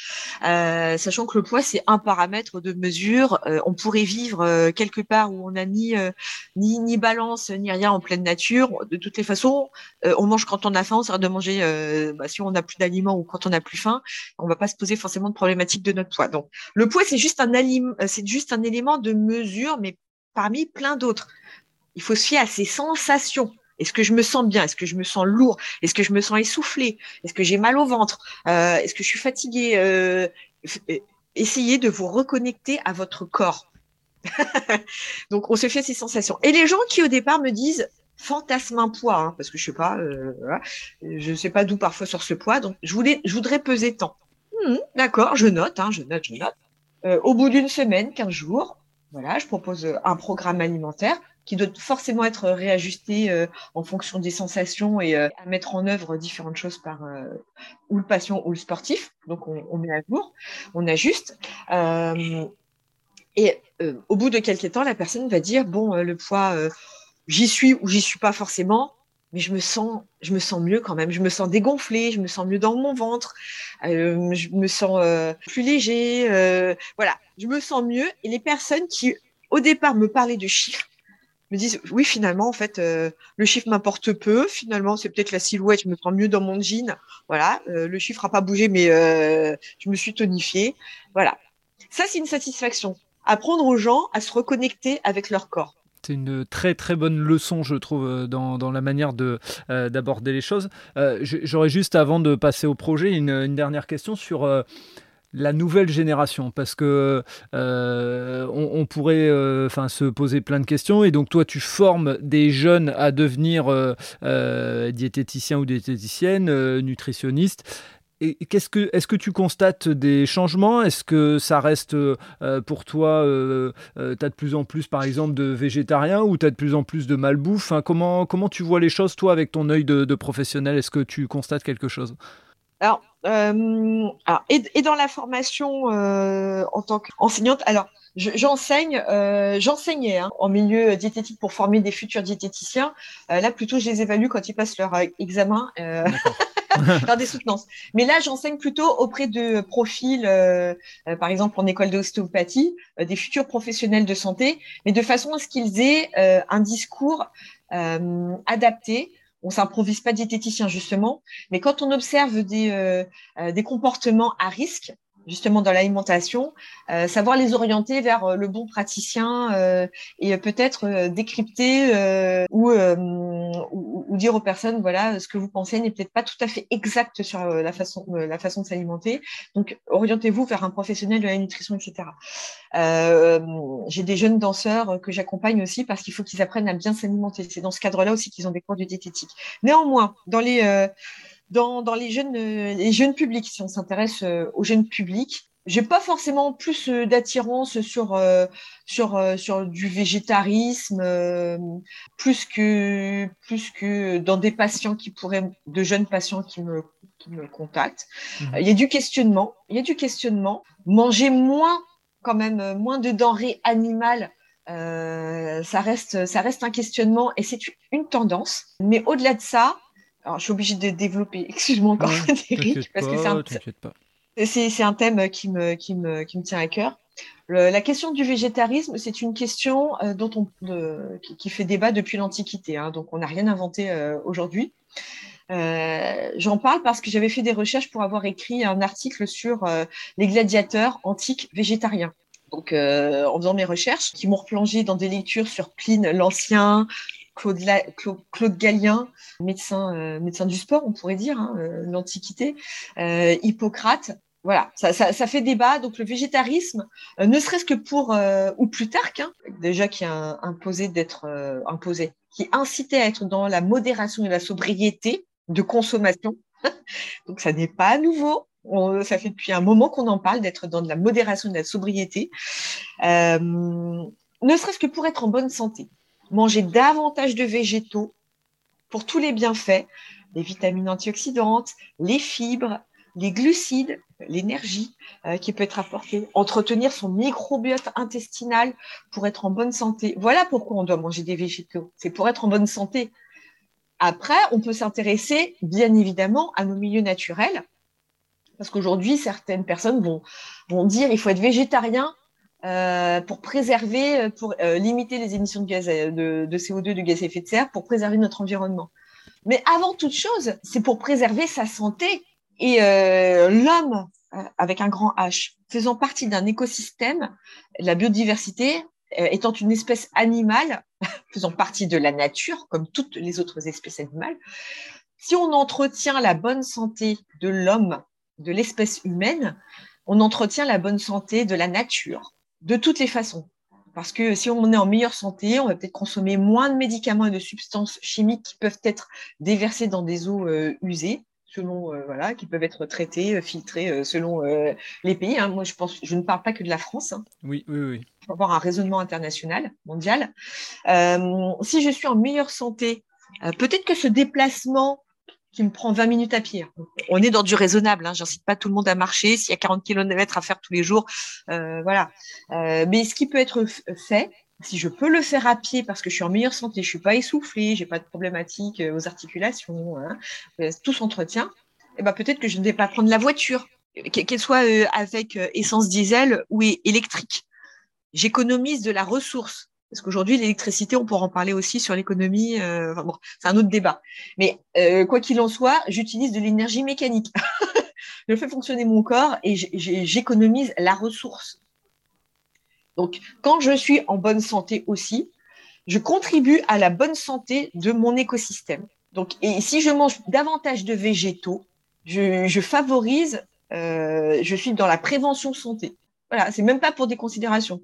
euh, sachant que le poids c'est un paramètre de mesure. Euh, on pourrait vivre euh, quelque part où on n'a ni, ni balance ni rien en pleine nature. De toutes les façons, on mange quand on a faim, on sert de manger bah, si on n'a plus d'aliments ou quand on n'a plus faim. On va pas se poser forcément de problématique de notre poids. Donc le poids c'est juste un c'est juste un élément de mesure, mais parmi plein d'autres. Il faut se fier à ses sensations. Est-ce que je me sens bien? Est-ce que je me sens lourd? Est-ce que je me sens essoufflé Est-ce que j'ai mal au ventre? Euh, Est-ce que je suis fatiguée? Euh, euh, Essayez de vous reconnecter à votre corps. Donc, on se fait ces sensations. Et les gens qui, au départ, me disent fantasme un poids, hein, parce que je sais pas, je sais pas d'où parfois sur ce poids. Donc, je voulais, je voudrais peser tant. Hmm, d'accord, je note, hein, je note, je note. au bout d'une semaine, 15 jours, voilà, je propose un programme alimentaire qui doit forcément être réajusté euh, en fonction des sensations et euh, à mettre en œuvre différentes choses par euh, ou le patient ou le sportif. Donc on, on met à jour, on ajuste. et au bout de quelques temps, la personne va dire bon, le poids, j'y suis ou j'y suis pas forcément, mais je me sens, je me sens mieux quand même. Je me sens dégonflée, je me sens mieux dans mon ventre, euh, je me sens plus léger. Euh, voilà, je me sens mieux. Et les personnes qui, au départ, me parlaient de chiffres, me disent oui finalement en fait euh, le chiffre m'importe peu. Finalement c'est peut-être la silhouette je me sens mieux dans mon jean. Voilà euh, le chiffre n'a pas bougé mais euh, je me suis tonifiée. Voilà. Ça c'est une satisfaction. Apprendre aux gens à se reconnecter avec leur corps. C'est une très très bonne leçon, je trouve, dans, la manière de, d'aborder les choses. j'aurais juste, avant de passer au projet, une dernière question sur la nouvelle génération parce que euh, on, pourrait euh, enfin se poser plein de questions et donc toi tu formes des jeunes à devenir euh, diététiciens ou diététiciennes nutritionnistes. Et qu'est-ce que, est-ce que tu constates des changements? Est-ce que ça reste pour toi, tu as de plus en plus par exemple de végétariens ou tu as de plus en plus de malbouffe? Comment, comment tu vois les choses toi avec ton œil de professionnel? Est-ce que tu constates quelque chose? Alors, euh, et, dans la formation euh, en tant qu'enseignante, alors j'enseigne, euh, j'enseignais hein, en milieu diététique pour former des futurs diététiciens. là, plutôt, je les évalue quand ils passent leur examen. dans des soutenances. Mais là, j'enseigne plutôt auprès de profils, par exemple en école d'ostéopathie, des futurs professionnels de santé, mais de façon à ce qu'ils aient un discours adapté on s'improvise pas diététicien justement, mais quand on observe des, euh, euh, des comportements à risque, justement dans l'alimentation, euh, savoir les orienter vers euh, le bon praticien euh, et peut-être décrypter ou, ou, dire aux personnes voilà ce que vous pensez n'est peut-être pas tout à fait exact sur la façon la façon de s'alimenter. Donc orientez-vous vers un professionnel de la nutrition, etc. J'ai des jeunes danseurs que j'accompagne aussi parce qu'il faut qu'ils apprennent à bien s'alimenter. C'est dans ce cadre-là aussi qu'ils ont des cours de diététique. Néanmoins, dans les dans, dans les, jeunes, euh, les jeunes publics, si on s'intéresse euh, aux jeunes publics, j'ai pas forcément plus euh, d'attirance sur sur sur du végétarisme plus que plus que dans des patients qui pourraient de jeunes patients qui me qui me contactent. Mhm. Il y a du questionnement, il y a du questionnement. Manger moins quand même moins de denrées animales ça reste ça reste un questionnement et c'est une tendance. Mais au-delà de ça, alors, je suis obligée de développer. Excuse-moi encore, Frédéric, parce que c'est un, c'est, un thème qui me, qui, me, qui me tient à cœur. la question du végétarisme, c'est une question euh, dont on, qui, fait débat depuis l'Antiquité. Hein, donc, on n'a rien inventé euh, aujourd'hui. Euh, j'en parle parce que j'avais fait des recherches pour avoir écrit un article sur les gladiateurs antiques végétariens. Donc, en faisant mes recherches, qui m'ont replongé dans des lectures sur Pline l'Ancien, Claude, Claude, Gallien, médecin, euh, médecin du sport, on pourrait dire, hein, euh, l'Antiquité, euh, Hippocrate. Voilà, ça, fait débat. Donc le végétarisme, ne serait-ce que pour ou Plutarque, hein, déjà qui a imposé d'être imposé, qui incitait à être dans la modération et la sobriété de consommation. Donc ça n'est pas nouveau. ça fait depuis un moment qu'on en parle d'être dans de la modération et de la sobriété, ne serait-ce que pour être en bonne santé manger davantage de végétaux pour tous les bienfaits, les vitamines antioxydantes, les fibres, les glucides, l'énergie euh, qui peut être apportée, entretenir son microbiote intestinal pour être en bonne santé. Voilà pourquoi on doit manger des végétaux. C'est pour être en bonne santé. Après, on peut s'intéresser bien évidemment à nos milieux naturels, parce qu'aujourd'hui, certaines personnes vont, vont dire il faut être végétarien euh, pour préserver, euh, pour euh, limiter les émissions de, gaz, de, de, CO2, de gaz à effet de serre, pour préserver notre environnement. Mais avant toute chose, c'est pour préserver sa santé et l'homme avec un grand H, faisant partie d'un écosystème, la biodiversité étant une espèce animale, faisant partie de la nature, comme toutes les autres espèces animales, si on entretient la bonne santé de l'homme, de l'espèce humaine, on entretient la bonne santé de la nature de toutes les façons. Parce que si on est en meilleure santé, on va peut-être consommer moins de médicaments et de substances chimiques qui peuvent être déversées dans des eaux euh, usées, selon euh, voilà, qui peuvent être traitées, euh, filtrées selon les pays. Hein. Moi, je pense, je ne parle pas que de la France. Hein. Oui, oui, oui. Il faut avoir un raisonnement international, mondial. si je suis en meilleure santé, peut-être que ce déplacement me prend 20 minutes à pied. On est dans du raisonnable, hein. j'incite pas tout le monde à marcher, s'il y a 40 km à faire tous les jours, euh, voilà. Euh, mais ce qui peut être fait, si je peux le faire à pied parce que je suis en meilleure santé, je suis pas essoufflée, j'ai pas de problématiques euh, aux articulations, hein, tout s'entretient, et eh ben peut-être que je ne vais pas prendre la voiture, qu'elle soit avec essence diesel ou électrique. J'économise de la ressource. Parce qu'aujourd'hui, l'électricité, on pourra en parler aussi sur l'économie. Euh, bon, c'est un autre débat. Mais euh, quoi qu'il en soit, j'utilise de l'énergie mécanique. je fais fonctionner mon corps et j'économise la ressource. Donc, quand je suis en bonne santé aussi, je contribue à la bonne santé de mon écosystème. Donc, et si je mange davantage de végétaux, je, favorise, euh, je suis dans la prévention santé. Voilà, c'est même pas pour des considérations.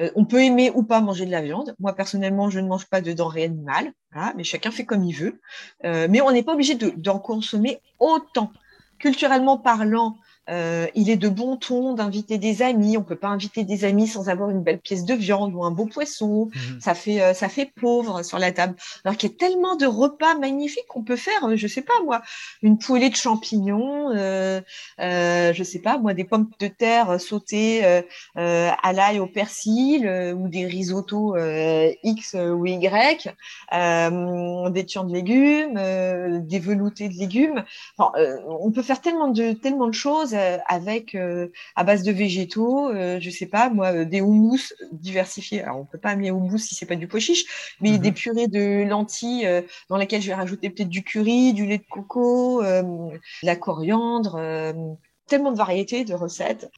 Euh, on peut aimer ou pas manger de la viande. Moi, personnellement, je ne mange pas de denrées animales, mais chacun fait comme il veut. Euh, mais on n'est pas obligé d'en consommer autant. Culturellement parlant, euh, il est de bon ton d'inviter des amis. On peut pas inviter des amis sans avoir une belle pièce de viande ou un beau poisson. Mhm. Ça fait euh, ça fait pauvre sur la table. Alors qu'il y a tellement de repas magnifiques qu'on peut faire. Euh, je sais pas moi, une poêlée de champignons. Euh, je sais pas moi, des pommes de terre sautées à l'ail au persil ou des risottos X ou Y, des tiens de légumes, des veloutés de légumes. on peut faire tellement de tellement de choses euh, avec euh, à base de végétaux, euh, je sais pas moi, des houmous diversifiés. Alors on peut pas amener houmous si c'est pas du pois chiche, mais mhm. des purées de lentilles dans lesquelles je vais rajouter peut-être du curry, du lait de coco, de la coriandre tellement de variétés de recettes.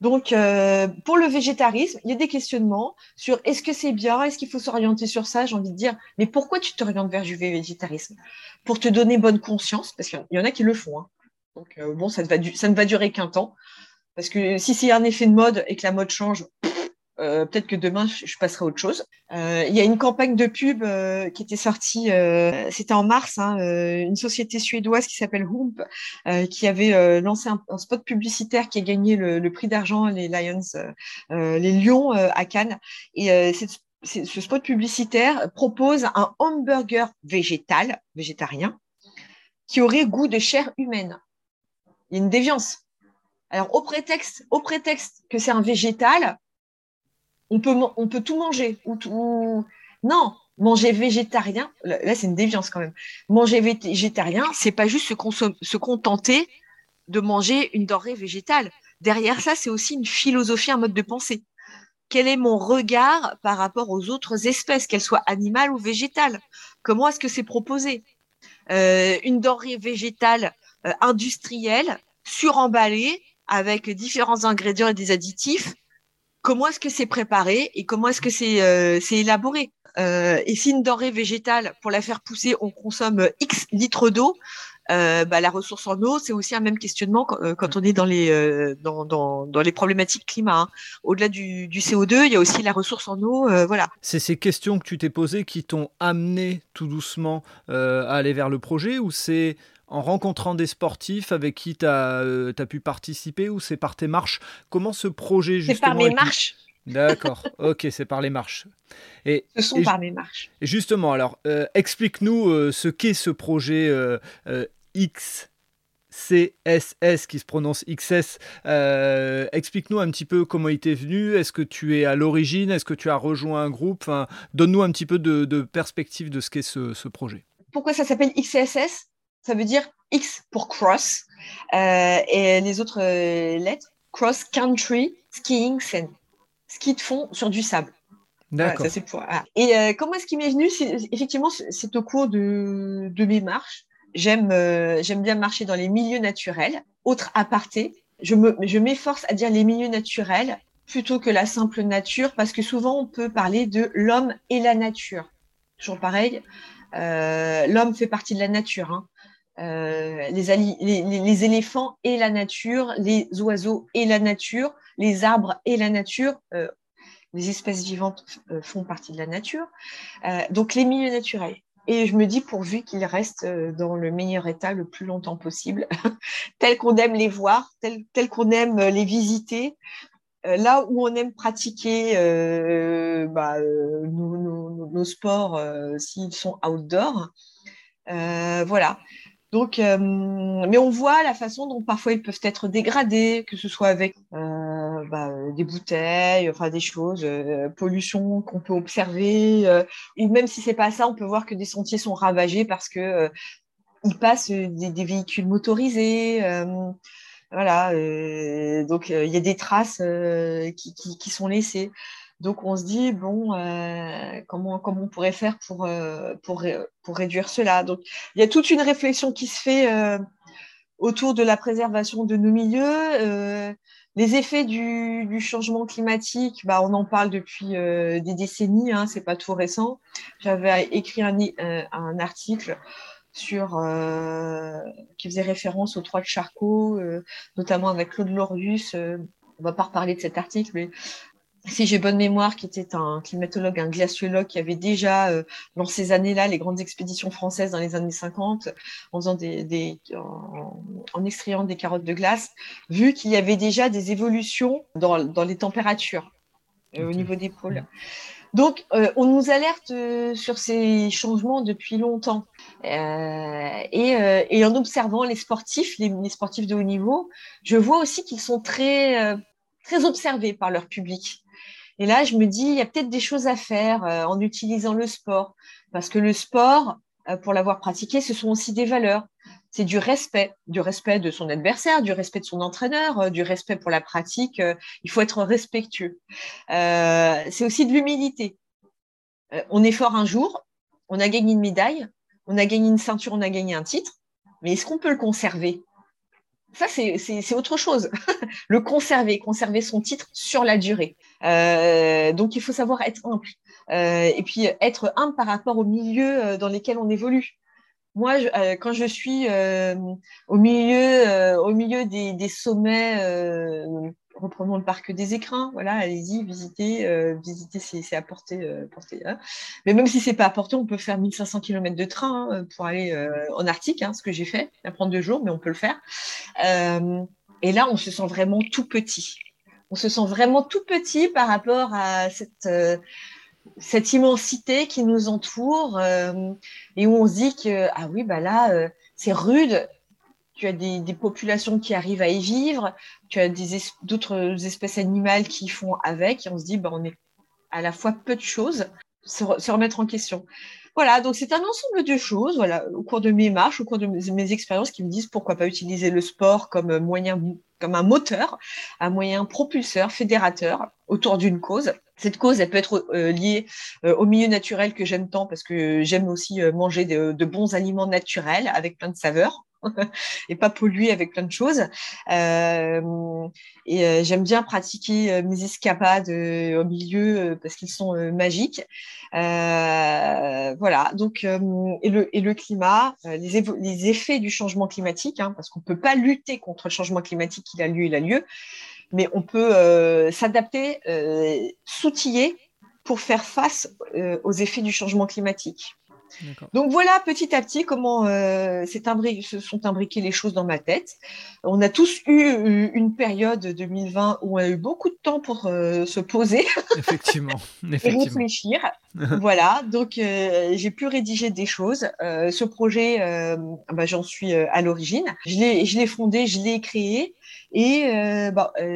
Donc, euh, pour le végétarisme, il y a des questionnements sur est-ce que c'est bien, est-ce qu'il faut s'orienter sur ça J'ai envie de dire, mais pourquoi tu t'orientes vers du végétarisme? Pour te donner bonne conscience, parce qu'il y en a qui le font. Hein. Donc, euh, bon, ça ne, va durer qu'un temps. Parce que si c'est un effet de mode et que la mode change, euh, peut-être que demain, je, passerai à autre chose. Euh, il y a une campagne de pub qui était sortie, c'était en mars, hein, une société suédoise qui s'appelle Hump, qui avait lancé un, spot publicitaire qui a gagné le, prix d'argent, les Lions, les Lions à Cannes. Et ce spot publicitaire propose un hamburger végétal, végétarien, qui aurait goût de chair humaine. Il y a une déviance. Alors, au prétexte, que c'est un végétal, on peut, tout manger. Non, manger végétarien, là, c'est une déviance quand même. Manger végétarien, c'est pas juste se, se contenter de manger une denrée végétale. Derrière ça, c'est aussi une philosophie, un mode de pensée. Quel est mon regard par rapport aux autres espèces, qu'elles soient animales ou végétales? Comment est-ce que c'est proposé? Euh, Une denrée végétale euh, industrielle, suremballée, avec différents ingrédients et des additifs, comment est-ce que c'est préparé et comment est-ce que c'est euh, élaboré? Euh, et si une denrée végétale, pour la faire pousser, on consomme X litres d'eau, euh, bah, la ressource en eau, c'est aussi un même questionnement quand, on est dans les, dans, dans, les problématiques climat. Hein. Au-delà du, du, CO2, il y a aussi la ressource en eau. voilà. C'est ces questions que tu t'es posées qui t'ont amené tout doucement à aller vers le projet ou c'est en rencontrant des sportifs avec qui tu as, euh, pu participer ou c'est par tes marches? Comment ce projet justement C'est par mes marches. D'accord, ok, c'est par les marches. Et, ce sont par mes marches. Et justement, alors, euh, explique-nous euh, ce qu'est ce projet XCSS qui se prononce XS. Explique-nous un petit peu comment il t'est venu. Est-ce que tu es à l'origine? Est-ce que tu as rejoint un groupe? Enfin, Donne-nous un petit peu de, perspective de ce qu'est ce, ce projet. Pourquoi ça s'appelle XCSS ça veut dire X pour cross euh, et les autres euh, lettres cross country skiing scène. Ski de fond sur du sable. D'accord. Et euh, comment est-ce qu'il m'est venu? Effectivement, c'est au cours de, de mes marches. J'aime j'aime bien marcher dans les milieux naturels. Autre aparté, je m'efforce je à dire les milieux naturels plutôt que la simple nature parce que souvent on peut parler de l'homme et la nature. Toujours pareil, l'homme fait partie de la nature. Hein. Euh, les, éléphants et la nature, les oiseaux et la nature, les arbres et la nature. Euh, les espèces vivantes euh, font partie de la nature. donc les milieux naturels. Et je me dis pourvu qu'ils restent dans le meilleur état le plus longtemps possible, tel qu'on aime les voir, tel, qu'on aime les visiter, là où on aime pratiquer bah, nos, sports s'ils sont outdoor. voilà. Donc, euh, mais on voit la façon dont parfois ils peuvent être dégradés, que ce soit avec euh, bah, des bouteilles, enfin des choses, euh, pollution qu'on peut observer. et même si c'est pas ça, on peut voir que des sentiers sont ravagés parce que ils passent des, véhicules motorisés. voilà, donc il y a des traces qui, qui, sont laissées. Donc on se dit bon euh, comment comment on pourrait faire pour euh, pour pour réduire cela? Donc il y a toute une réflexion qui se fait euh, autour de la préservation de nos milieux. les effets du, changement climatique, bah, on en parle depuis des décennies, hein, c'est pas tout récent. J'avais écrit un, un article sur qui faisait référence aux trois de Charcot, notamment avec Claude Lorius. on va pas reparler de cet article, mais si j'ai bonne mémoire, qui était un climatologue, un glaciologue qui avait déjà, euh, dans ces années-là, les grandes expéditions françaises dans les années 50, en, faisant des, en, extrayant des carottes de glace, vu qu'il y avait déjà des évolutions dans, les températures euh, au niveau des pôles. Donc, euh, on nous alerte sur ces changements depuis longtemps. Et, en observant les sportifs, les, les, sportifs de haut niveau, je vois aussi qu'ils sont très, très observés par leur public. Et là, je me dis, il y a peut-être des choses à faire euh, en utilisant le sport, parce que le sport, euh, pour l'avoir pratiqué, ce sont aussi des valeurs. C'est du respect, du respect de son adversaire, du respect de son entraîneur, euh, du respect pour la pratique. il faut être respectueux. c'est aussi de l'humilité. on est fort un jour, on a gagné une médaille, on a gagné une ceinture, on a gagné un titre, mais est-ce qu'on peut le conserver? Ça, c'est autre chose. le conserver, conserver son titre sur la durée. Euh, donc, il faut savoir être humble. Euh, et puis, être humble par rapport au milieu euh, dans lesquels on évolue. Moi, quand je suis au milieu, au milieu des, des sommets reprenons le parc des écrins, voilà, allez-y, visitez, euh, visitez, c'est à portée. Euh, hein. Mais même si c'est pas à portée, on peut faire 1500 km de train hein, pour aller euh, en Arctique, hein, ce que j'ai fait. Ça prend deux jours, mais on peut le faire. et là, on se sent vraiment tout petit. On se sent vraiment tout petit par rapport à cette cette immensité qui nous entoure et où on se dit que ah oui bah là c'est rude tu as des, populations qui arrivent à y vivre, tu as d'autres espèces animales qui font avec, et on se dit, bah, on est à la fois peu de choses, se, remettre en question. Voilà, donc c'est un ensemble de choses, voilà, au cours de mes marches, au cours de mes, expériences, qui me disent pourquoi pas utiliser le sport comme moyen, comme un moteur, un moyen propulseur, fédérateur autour d'une cause. Cette cause, elle peut être euh, liée euh, au milieu naturel que j'aime tant parce que j'aime aussi euh, manger de, bons aliments naturels avec plein de saveurs. et pas polluer avec plein de choses. Euh, et euh, j'aime bien pratiquer euh, mes escapades au milieu parce qu'ils sont magiques. voilà. Donc et le climat, les, effets du changement climatique, hein, parce qu'on peut pas lutter contre le changement climatique, il a lieu, il a lieu, mais on peut s'adapter, s'outiller pour faire face aux effets du changement climatique. Donc voilà petit à petit comment euh, se sont imbriquées les choses dans ma tête. On a tous eu une période 2020 où on a eu beaucoup de temps pour euh, se poser. Effectivement. et réfléchir. voilà, donc euh, j'ai pu rédiger des choses. Euh, ce projet, bah, j'en suis à l'origine. Je l'ai fondé, je l'ai créé. Et euh,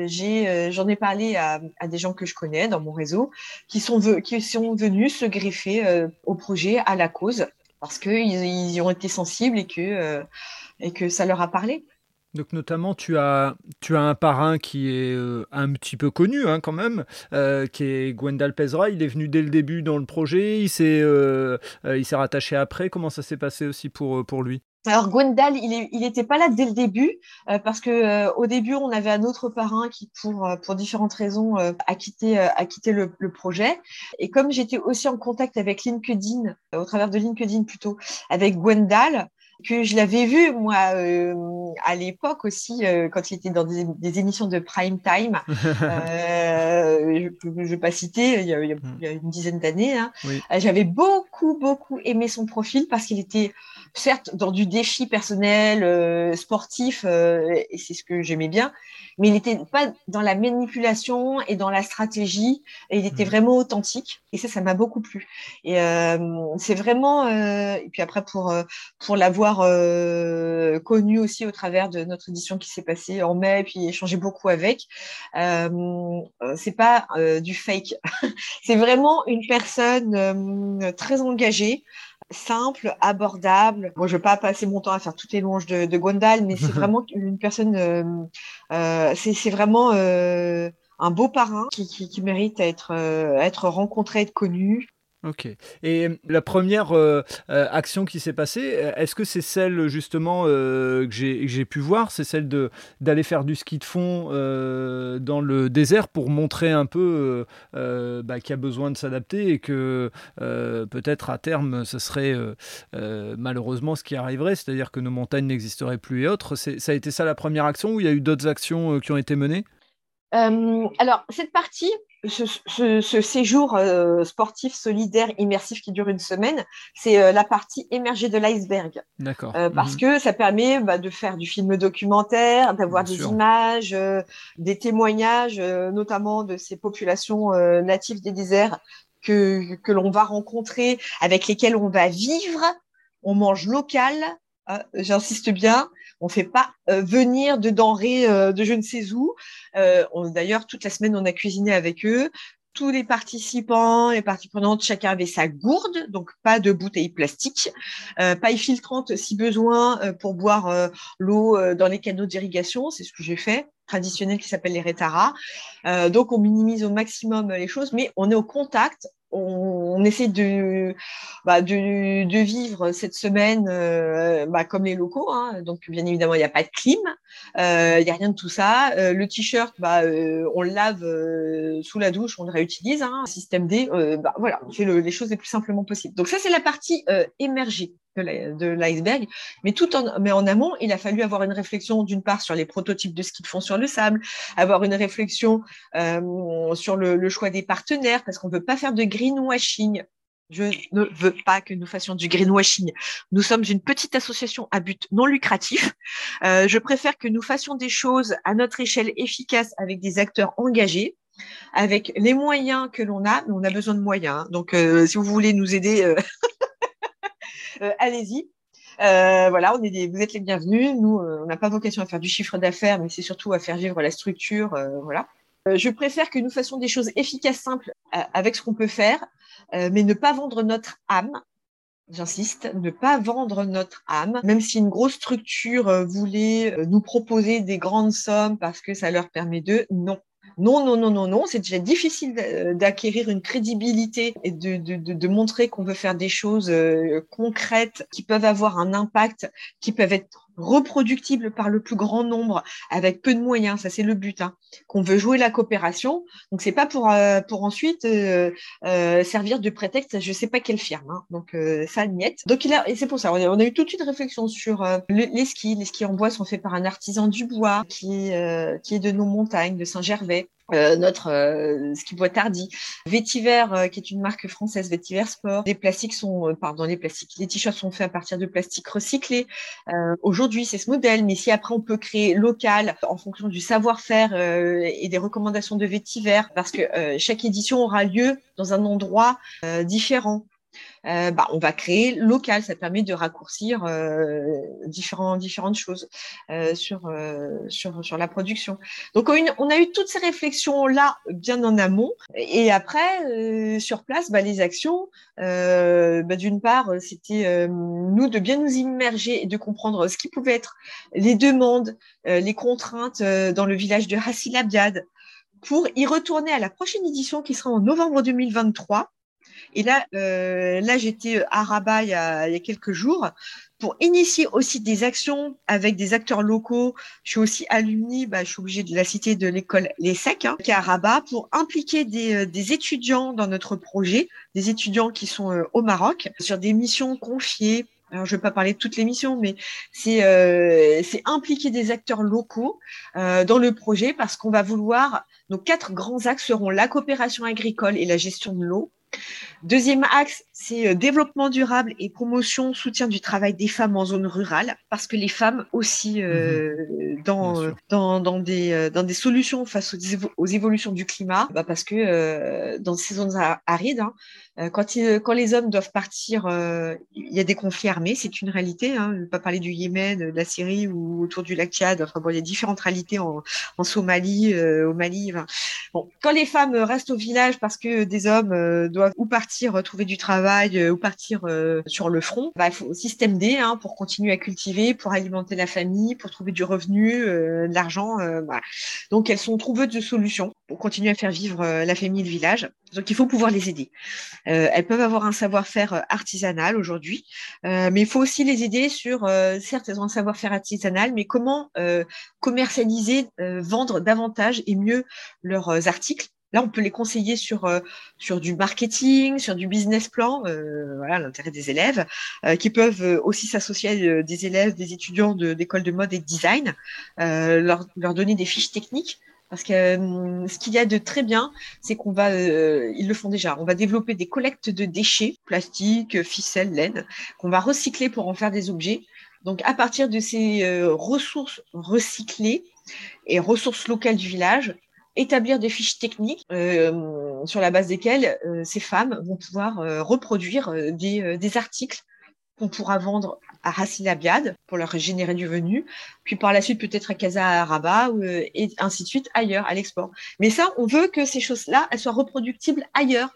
j'ai, euh, j'en ai parlé à, à, des gens que je connais dans mon réseau qui sont, qui sont venus se greffer euh, au projet, à la parce qu'ils ils y ont été sensibles et que, et que ça leur a parlé. Donc notamment, tu as, tu as un parrain qui est un petit peu connu hein, quand même, euh, qui est Gwendal Pezra. Il est venu dès le début dans le projet, il s'est, euh, rattaché après. Comment ça s'est passé aussi pour, pour lui? Alors Gwendal, il n'était pas là dès le début euh, parce que euh, au début on avait un autre parrain qui, pour euh, pour différentes raisons, a quitté a quitté le, le, projet. Et comme j'étais aussi en contact avec LinkedIn, au travers de LinkedIn plutôt, avec Gwendal, que je l'avais vu moi à l'époque aussi quand il était dans des, des émissions de prime time. je ne vais pas citer, il y a, il y a une dizaine d'années. Hein. J'avais beaucoup beaucoup aimé son profil parce qu'il était certes dans du défi personnel, euh, sportif, euh, et c'est ce que j'aimais bien, mais il n'était pas dans la manipulation et dans la stratégie, et il était mmh. vraiment authentique, et ça, ça m'a beaucoup plu. Et euh, c'est vraiment, et puis après pour pour l'avoir connu aussi au travers de notre édition qui s'est passée en mai, et puis échanger beaucoup avec, c'est pas du fake, c'est vraiment une personne très engagée simple, abordable. Moi, je vais pas passer mon temps à faire toutes les louanges de, de Gondal, mais c'est vraiment une personne. Euh, euh, c'est vraiment euh, un beau parrain qui, qui, qui mérite à être, à être rencontré, être connu. Ok. Et la première euh, euh, action qui s'est passée, euh, est-ce que c'est celle justement que j'ai pu voir? C'est celle d'aller faire du ski de fond dans le désert pour montrer un peu bah, qu'il y a besoin de s'adapter et que peut-être à terme ce serait malheureusement ce qui arriverait, c'est-à-dire que nos montagnes n'existeraient plus et autres. Ça a été ça la première action ou il y a eu d'autres actions qui ont été menées? Alors, cette partie, ce, séjour euh, sportif, solidaire, immersif qui dure une semaine, c'est euh, la partie émergée de l'iceberg. D'accord. Euh, parce mhm. que ça permet bah, de faire du film documentaire, d'avoir des images, des témoignages, notamment de ces populations natives des déserts que, que l'on va rencontrer, avec lesquelles on va vivre. On mange local, hein, j'insiste bien, on fait pas euh, venir de denrées euh, de je ne sais où. Euh, d'ailleurs, toute la semaine, on a cuisiné avec eux. Tous les participants, les parties prenantes, chacun avait sa gourde, donc pas de bouteilles plastiques, paille filtrante si besoin pour boire l'eau dans les canaux d'irrigation, c'est ce que j'ai fait traditionnel qui s'appelle les rétaras. donc on minimise au maximum les choses, mais on est au contact on, essaie de, bah, vivre cette semaine euh, bah, comme les locaux. Hein. Donc, bien évidemment, il n'y a pas de clim, euh, il n'y a rien de tout ça. Euh, le t-shirt, bah, on le lave sous la douche, on le réutilise. Hein. Système D, voilà, on fait les choses les plus simplement possible. Donc, ça, c'est la partie émergée de l'iceberg. Mais tout en, mais en amont, il a fallu avoir une réflexion d'une part sur les prototypes de ski de fond sur le sable, avoir une réflexion euh, sur le, choix des partenaires, parce qu'on ne veut pas faire de greenwashing. Je ne veux pas que nous fassions du greenwashing. Nous sommes une petite association à but non lucratif. Euh, je préfère que nous fassions des choses à notre échelle efficace avec des acteurs engagés avec les moyens que l'on a, mais on a besoin de moyens. Donc, euh, si vous voulez nous aider, allez-y. Euh, voilà, on est vous êtes les bienvenus. Nous, euh, on n'a pas vocation à faire du chiffre d'affaires, mais c'est surtout à faire vivre la structure. voilà. je préfère que nous fassions des choses efficaces, simples, avec ce qu'on peut faire, mais ne pas vendre notre âme. J'insiste, ne pas vendre notre âme, même si une grosse structure voulait nous proposer des grandes sommes parce que ça leur permet de, non, non, non, non, non, non. C'est déjà difficile d'acquérir une crédibilité et de, de, de, montrer qu'on veut faire des choses euh, concrètes qui peuvent avoir un impact, qui peuvent être reproductible par le plus grand nombre avec peu de moyens, ça c'est le but, hein, qu'on veut jouer la coopération. Donc c'est pas pour euh, pour ensuite euh, euh, servir de prétexte, je sais pas quelle firme. Hein. Donc ça niette. Donc il et c'est pour ça on a, eu toute une réflexion sur les skis. Les skis en bois sont faits par un artisan du bois qui qui est de nos montagnes, de Saint-Gervais. Euh, notre euh, ski bois tardi, Vétiver, euh, qui est une marque française, Vétiver Sport. Les plastiques sont, pardon, les plastiques, les t-shirts sont faits à partir de plastique recyclé. Aujourd'hui, c'est ce modèle, mais si après on peut créer local en fonction du savoir-faire et des recommandations de Vétiver, parce que chaque édition aura lieu dans un endroit différent. Euh, bah, on va créer local. Ça permet de raccourcir euh, différentes choses euh, sur, sur, la production. Donc, on, a eu toutes ces réflexions-là bien en amont. Et après, sur place, bah, les actions, bah, d'une part, c'était nous de bien nous immerger et de comprendre ce qui pouvait être les demandes, les contraintes dans le village de Hassilabdiad pour y retourner à la prochaine édition qui sera en novembre 2023 et là, euh, là j'étais à Rabat il y, a, quelques jours pour initier aussi des actions avec des acteurs locaux. Je suis aussi alumni, bah, je suis obligée de la citer de l'école Les Secs, hein, qui est à Rabat, pour impliquer des, euh, des, étudiants dans notre projet, des étudiants qui sont euh, au Maroc, sur des missions confiées alors, je ne vais pas parler de toutes les missions, mais c'est euh, impliquer des acteurs locaux euh, dans le projet parce qu'on va vouloir, nos quatre grands axes seront la coopération agricole et la gestion de l'eau, Deuxième axe, c'est euh, développement durable et promotion, soutien du travail des femmes en zone rurale, parce que les femmes aussi, euh, mhm. dans, dans, dans, des, euh, dans des solutions face aux, évolutions du climat, bah parce que dans ces zones arides, hein, quand, quand les hommes doivent partir, il y a des conflits armés, c'est une réalité. Hein, ne pas parler du Yémen, de la Syrie ou autour du lac Tchad. Enfin bon, il y a différentes réalités en, en Somalie, au Mali. bon, quand les femmes restent au village parce que des hommes doivent ou partir trouver du travail ou partir sur le front, bah, il faut système D hein, pour continuer à cultiver, pour alimenter la famille, pour trouver du revenu, de l'argent. Donc elles sont trouveuses de solutions pour continuer à faire vivre la famille et le village. Donc il faut pouvoir les aider. Euh, elles peuvent avoir un savoir-faire euh, artisanal aujourd'hui, euh, mais il faut aussi les aider sur, certes, elles ont un savoir-faire artisanal, mais comment commercialiser, vendre davantage et mieux leurs articles. Là, on peut les conseiller sur sur du marketing, sur du business plan, voilà l'intérêt des élèves, qui peuvent aussi s'associer à des élèves, des étudiants d'école de, de, mode et de design, leur, donner des fiches techniques parce que hum, ce qu'il y a de très bien, c'est qu'on va, euh, ils le font déjà, on va développer des collectes de déchets, plastique, ficelle, laine, qu'on va recycler pour en faire des objets. Donc à partir de ces euh, ressources recyclées et ressources locales du village, établir des fiches techniques euh, sur la base desquelles ces femmes vont pouvoir reproduire des, des articles qu'on pourra vendre à Hassilabiad pour leur générer du revenu, puis par la suite peut-être à Casa à Rabat euh, et ainsi de suite ailleurs à l'export. Mais ça, on veut que ces choses-là, elles soient reproductibles ailleurs.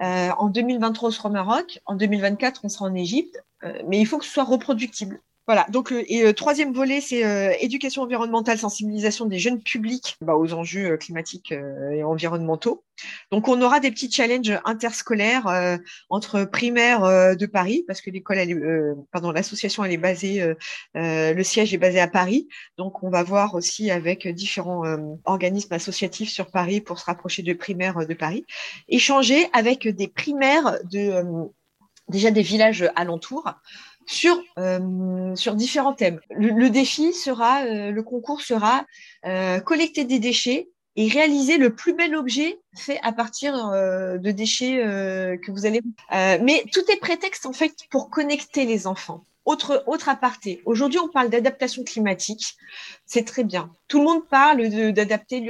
Euh, en 2023, on sera au Maroc, en 2024, on sera en Égypte, euh, mais il faut que ce soit reproductible. Voilà, donc euh, et, troisième volet, c'est éducation environnementale, sensibilisation des jeunes publics bah, aux enjeux climatiques et environnementaux. Donc on aura des petits challenges interscolaires entre primaires de Paris, parce que l'école, l'association elle est basée, le siège est basé à Paris. Donc on va voir aussi avec différents organismes associatifs sur Paris pour se rapprocher de primaires de Paris, échanger avec des primaires de déjà des villages alentours sur, euh, sur différents thèmes. Le, défi sera, euh, le concours sera euh, collecter des déchets et réaliser le plus bel objet fait à partir de déchets que vous allez. mais tout est prétexte en fait pour connecter les enfants. Autre, autre aparté. Aujourd'hui, on parle d'adaptation climatique. C'est très bien. Tout le monde parle d'adapter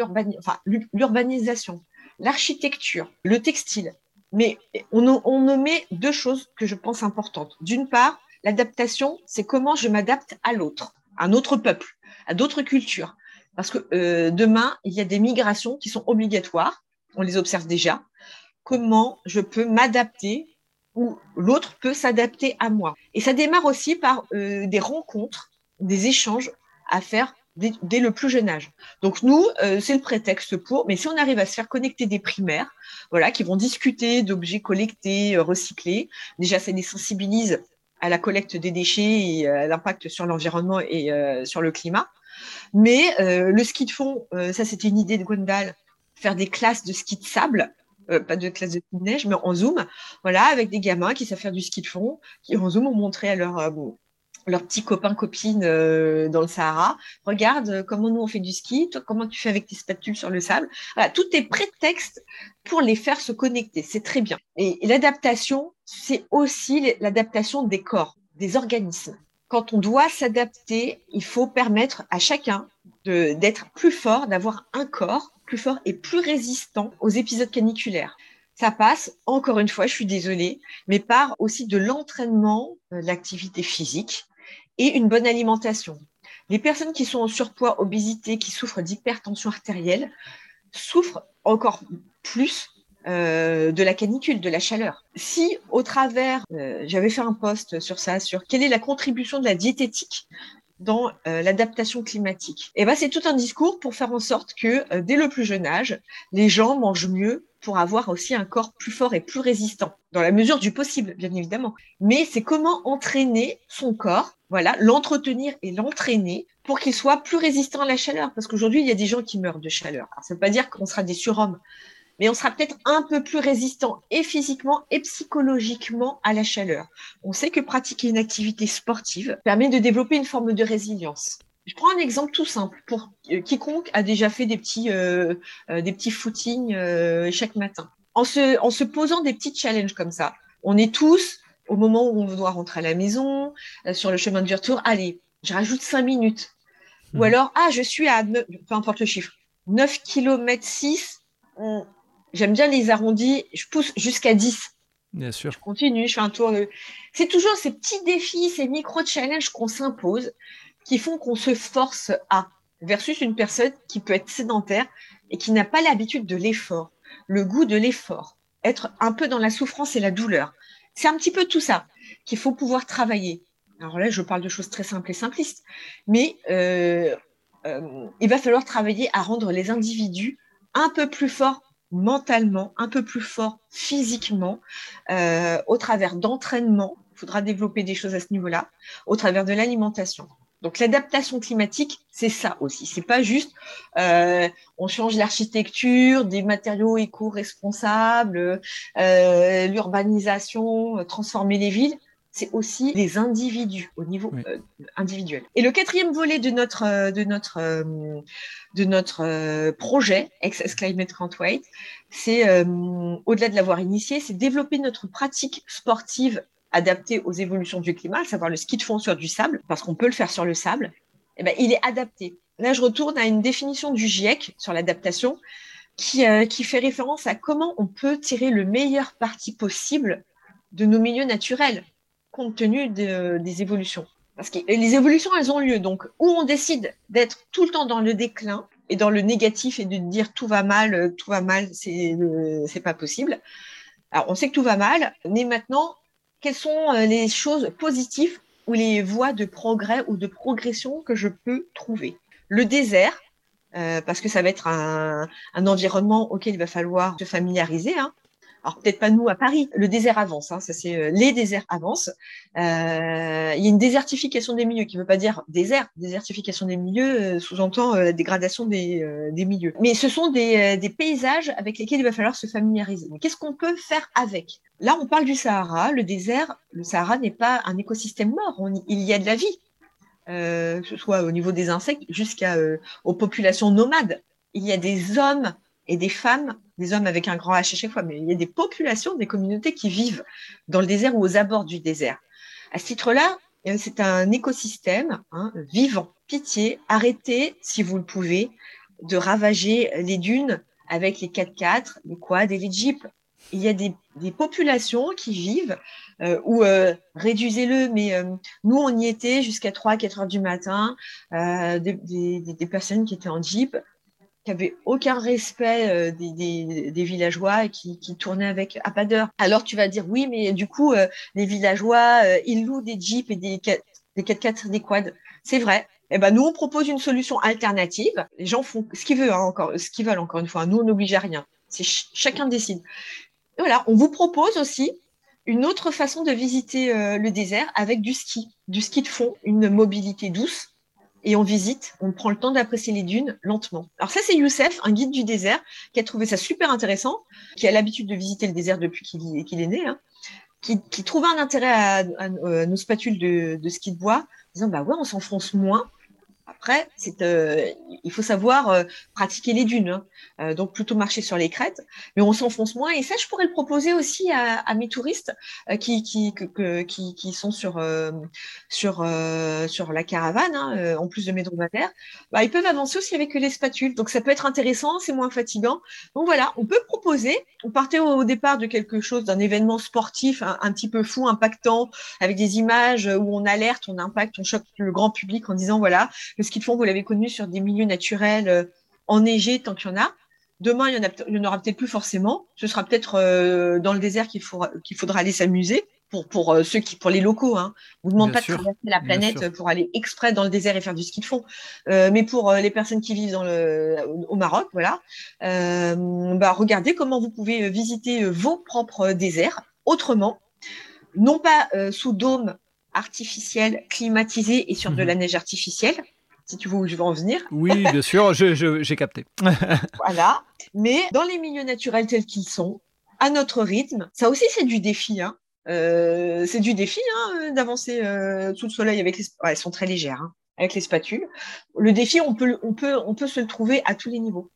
l'urbanisation, l'architecture, le textile. Mais on, on met deux choses que je pense importantes. D'une part, L'adaptation, c'est comment je m'adapte à l'autre, à un autre peuple, à d'autres cultures. Parce que euh, demain, il y a des migrations qui sont obligatoires, on les observe déjà. Comment je peux m'adapter ou l'autre peut s'adapter à moi. Et ça démarre aussi par euh, des rencontres, des échanges à faire dès, le plus jeune âge. Donc nous, euh, c'est le prétexte pour, mais si on arrive à se faire connecter des primaires, voilà, qui vont discuter d'objets collectés, recyclés, déjà ça les sensibilise à la collecte des déchets et à l'impact sur l'environnement et euh, sur le climat. Mais euh, le ski de fond, euh, ça c'était une idée de Gwendal, faire des classes de ski de sable, pas de classe de ski de neige, mais en zoom, voilà, avec des gamins qui savent faire du ski de fond, qui en zoom ont montré à leur leurs petits copains copines dans le Sahara. Regarde comment nous on fait du ski, toi comment tu fais avec tes spatules sur le sable. Voilà, tout est prétexte pour les faire se connecter. C'est très bien. et l'adaptation, c'est aussi l'adaptation des corps, des organismes. Quand on doit s'adapter, il faut permettre à chacun d'être plus fort, d'avoir un corps plus fort et plus résistant aux épisodes caniculaires. Ça passe, encore une fois, je suis désolée, mais par aussi de l'entraînement, euh, l'activité physique et une bonne alimentation. Les personnes qui sont en surpoids, obésité, qui souffrent d'hypertension artérielle, souffrent encore plus euh, de la canicule, de la chaleur. Si au travers, euh, j'avais fait un post sur ça, sur quelle est la contribution de la diététique dans euh, l'adaptation climatique, et eh ben c'est tout un discours pour faire en sorte que dès le plus jeune âge, les gens mangent mieux pour avoir aussi un corps plus fort et plus résistant, dans la mesure du possible, bien évidemment. Mais c'est comment entraîner son corps, voilà, l'entretenir et l'entraîner pour qu'il soit plus résistant à la chaleur. Parce qu'aujourd'hui, il y a des gens qui meurent de chaleur. Ça ne veut pas dire qu'on sera des surhommes, mais on sera peut-être un peu plus résistant et physiquement et psychologiquement à la chaleur. On sait que pratiquer une activité sportive permet de développer une forme de résilience. Je prends un exemple tout simple pour euh, quiconque a déjà fait des petits, euh, euh, des petits footings chaque matin. En se posant des petits challenges comme ça, on est tous au moment où on doit rentrer à la maison, sur le chemin du retour, allez, je rajoute 5 minutes. Ou mmh. alors, ah, je suis à, peu importe le chiffre, 9 km 6, j'aime bien les arrondis, je pousse jusqu'à 10. Bien sûr. Je continue, je fais un tour. C'est toujours ces petits défis, ces micro-challenges qu'on s'impose qui font qu'on se force à, versus une personne qui peut être sédentaire et qui n'a pas l'habitude de l'effort, le goût de l'effort, être un peu dans la souffrance et la douleur. C'est un petit peu tout ça qu'il faut pouvoir travailler. Alors là, je parle de choses très simples et simplistes, mais euh, euh, il va falloir travailler à rendre les individus un peu plus forts mentalement, un peu plus fort physiquement, euh, au travers d'entraînement. Il faudra développer des choses à ce niveau-là, au travers de l'alimentation. Donc l'adaptation climatique, c'est ça aussi. C'est pas juste euh, on change l'architecture, des matériaux éco-responsables, euh, l'urbanisation, transformer les villes c'est aussi les individus au niveau euh, individuel. Et le quatrième volet de notre euh, de notre euh, de notre projet Access Climate Can't Wait, c'est au-delà de l'avoir initié, c'est développer notre pratique sportive adaptée aux évolutions du climat, savoir le ski de fond sur du sable, parce qu'on peut le faire sur le sable. Eh ben, il est adapté. Là, je retourne à une définition du GIEC sur l'adaptation qui, qui fait référence à comment on peut tirer le meilleur parti possible de nos milieux naturels compte tenu des évolutions. Parce que les évolutions, elles ont lieu. Donc, où on décide d'être tout le temps dans le déclin et dans le négatif et de dire tout va mal, tout va mal, c'est c'est pas possible. Alors, on sait que tout va mal, mais maintenant, quelles sont euh, les choses positives ou les voies de progrès ou de progression que je peux trouver? Le désert, euh, parce que ça va être un, environnement auquel il va falloir se familiariser. Hein. Alors peut-être pas nous à Paris, le désert avance, hein, ça c'est euh, les déserts avancent. Euh, il y a une désertification des milieux qui ne veut pas dire désert, désertification des milieux sous-entend la dégradation des, milieux. Mais ce sont des, paysages avec lesquels il va falloir se familiariser. Qu'est-ce qu'on peut faire avec? Là, on parle du Sahara. Le désert, le Sahara n'est pas un écosystème mort. il y a de la vie. Euh, que ce soit au niveau des insectes jusqu'à euh, aux populations nomades. Il y a des hommes et des femmes, des hommes avec un grand H à chaque fois, mais il y a des populations, des communautés qui vivent dans le désert ou aux abords du désert. À ce titre-là, euh, c'est un écosystème hein, vivant. Pitié, arrêtez, si vous le pouvez, de ravager les dunes avec les 4x4, les quads et les jeeps. Il y a des, des populations qui vivent euh, ou euh, réduisez-le, mais euh, nous, on y était jusqu'à 3 4 heures du matin, des, des, des, personnes qui étaient en jeep, qui n'avaient aucun respect des, des, villageois et qui, qui, tournaient avec à pas d'heure. Alors tu vas dire, oui, mais du coup, les villageois, ils louent des jeeps et des, des 4x4, des quads. C'est vrai, eh ben, nous, on propose une solution alternative. Les gens font ce qu'ils veulent, hein, encore, ce qu'ils veulent, encore une fois. Nous, on n'oblige à rien. C'est chacun décide. Et voilà, on vous propose aussi une autre façon de visiter euh, le désert avec du ski, du ski de fond, une mobilité douce. Et on visite, on prend le temps d'apprécier les dunes lentement. Alors ça, c'est Youssef, un guide du désert, qui a trouvé ça super intéressant, qui a l'habitude de visiter le désert depuis qu'il est né, hein, qui, qui un intérêt à, nos spatules de, de, ski de bois, disant bah ouais, on s'enfonce moins, après, euh, il faut savoir euh, pratiquer les dunes, hein. euh, donc plutôt marcher sur les crêtes, mais on s'enfonce moins. Et ça, je pourrais le proposer aussi à, mes touristes qui, sont sur la caravane, hein, en plus de mes dromadaires. Bah, ils peuvent avancer aussi avec les spatules. Donc ça peut être intéressant, c'est moins fatigant. Donc voilà, on peut proposer. On partait au, départ de quelque chose, d'un événement sportif un, un, petit peu fou, impactant, avec des images où on alerte, on impacte, on choque le grand public en disant voilà le ski de fond, vous l'avez connu sur des milieux naturels euh, enneigés tant qu'il y en a. Demain, il y en, aura peut-être plus forcément. Ce sera peut-être euh, dans le désert qu'il faudra, qu'il faudra aller s'amuser pour, pour euh, ceux qui, pour les locaux. Hein. On ne demande pas de traverser la planète pour aller exprès dans le désert et faire du ski de fond. mais pour les personnes qui vivent dans le, au Maroc, voilà, bah, regardez comment vous pouvez visiter vos propres déserts autrement, non pas sous dôme artificiel, climatisé et sur de mhm. la neige artificielle, si tu vois où je veux en venir. Oui, bien sûr, j'ai capté. voilà. Mais dans les milieux naturels tels qu'ils sont, à notre rythme, ça aussi c'est du défi. Hein. Euh, c'est du défi hein, d'avancer euh, sous le soleil avec les. elles sont très légères. Hein, avec les spatules. Le défi, on peut, on peut, on peut se le trouver à tous les niveaux.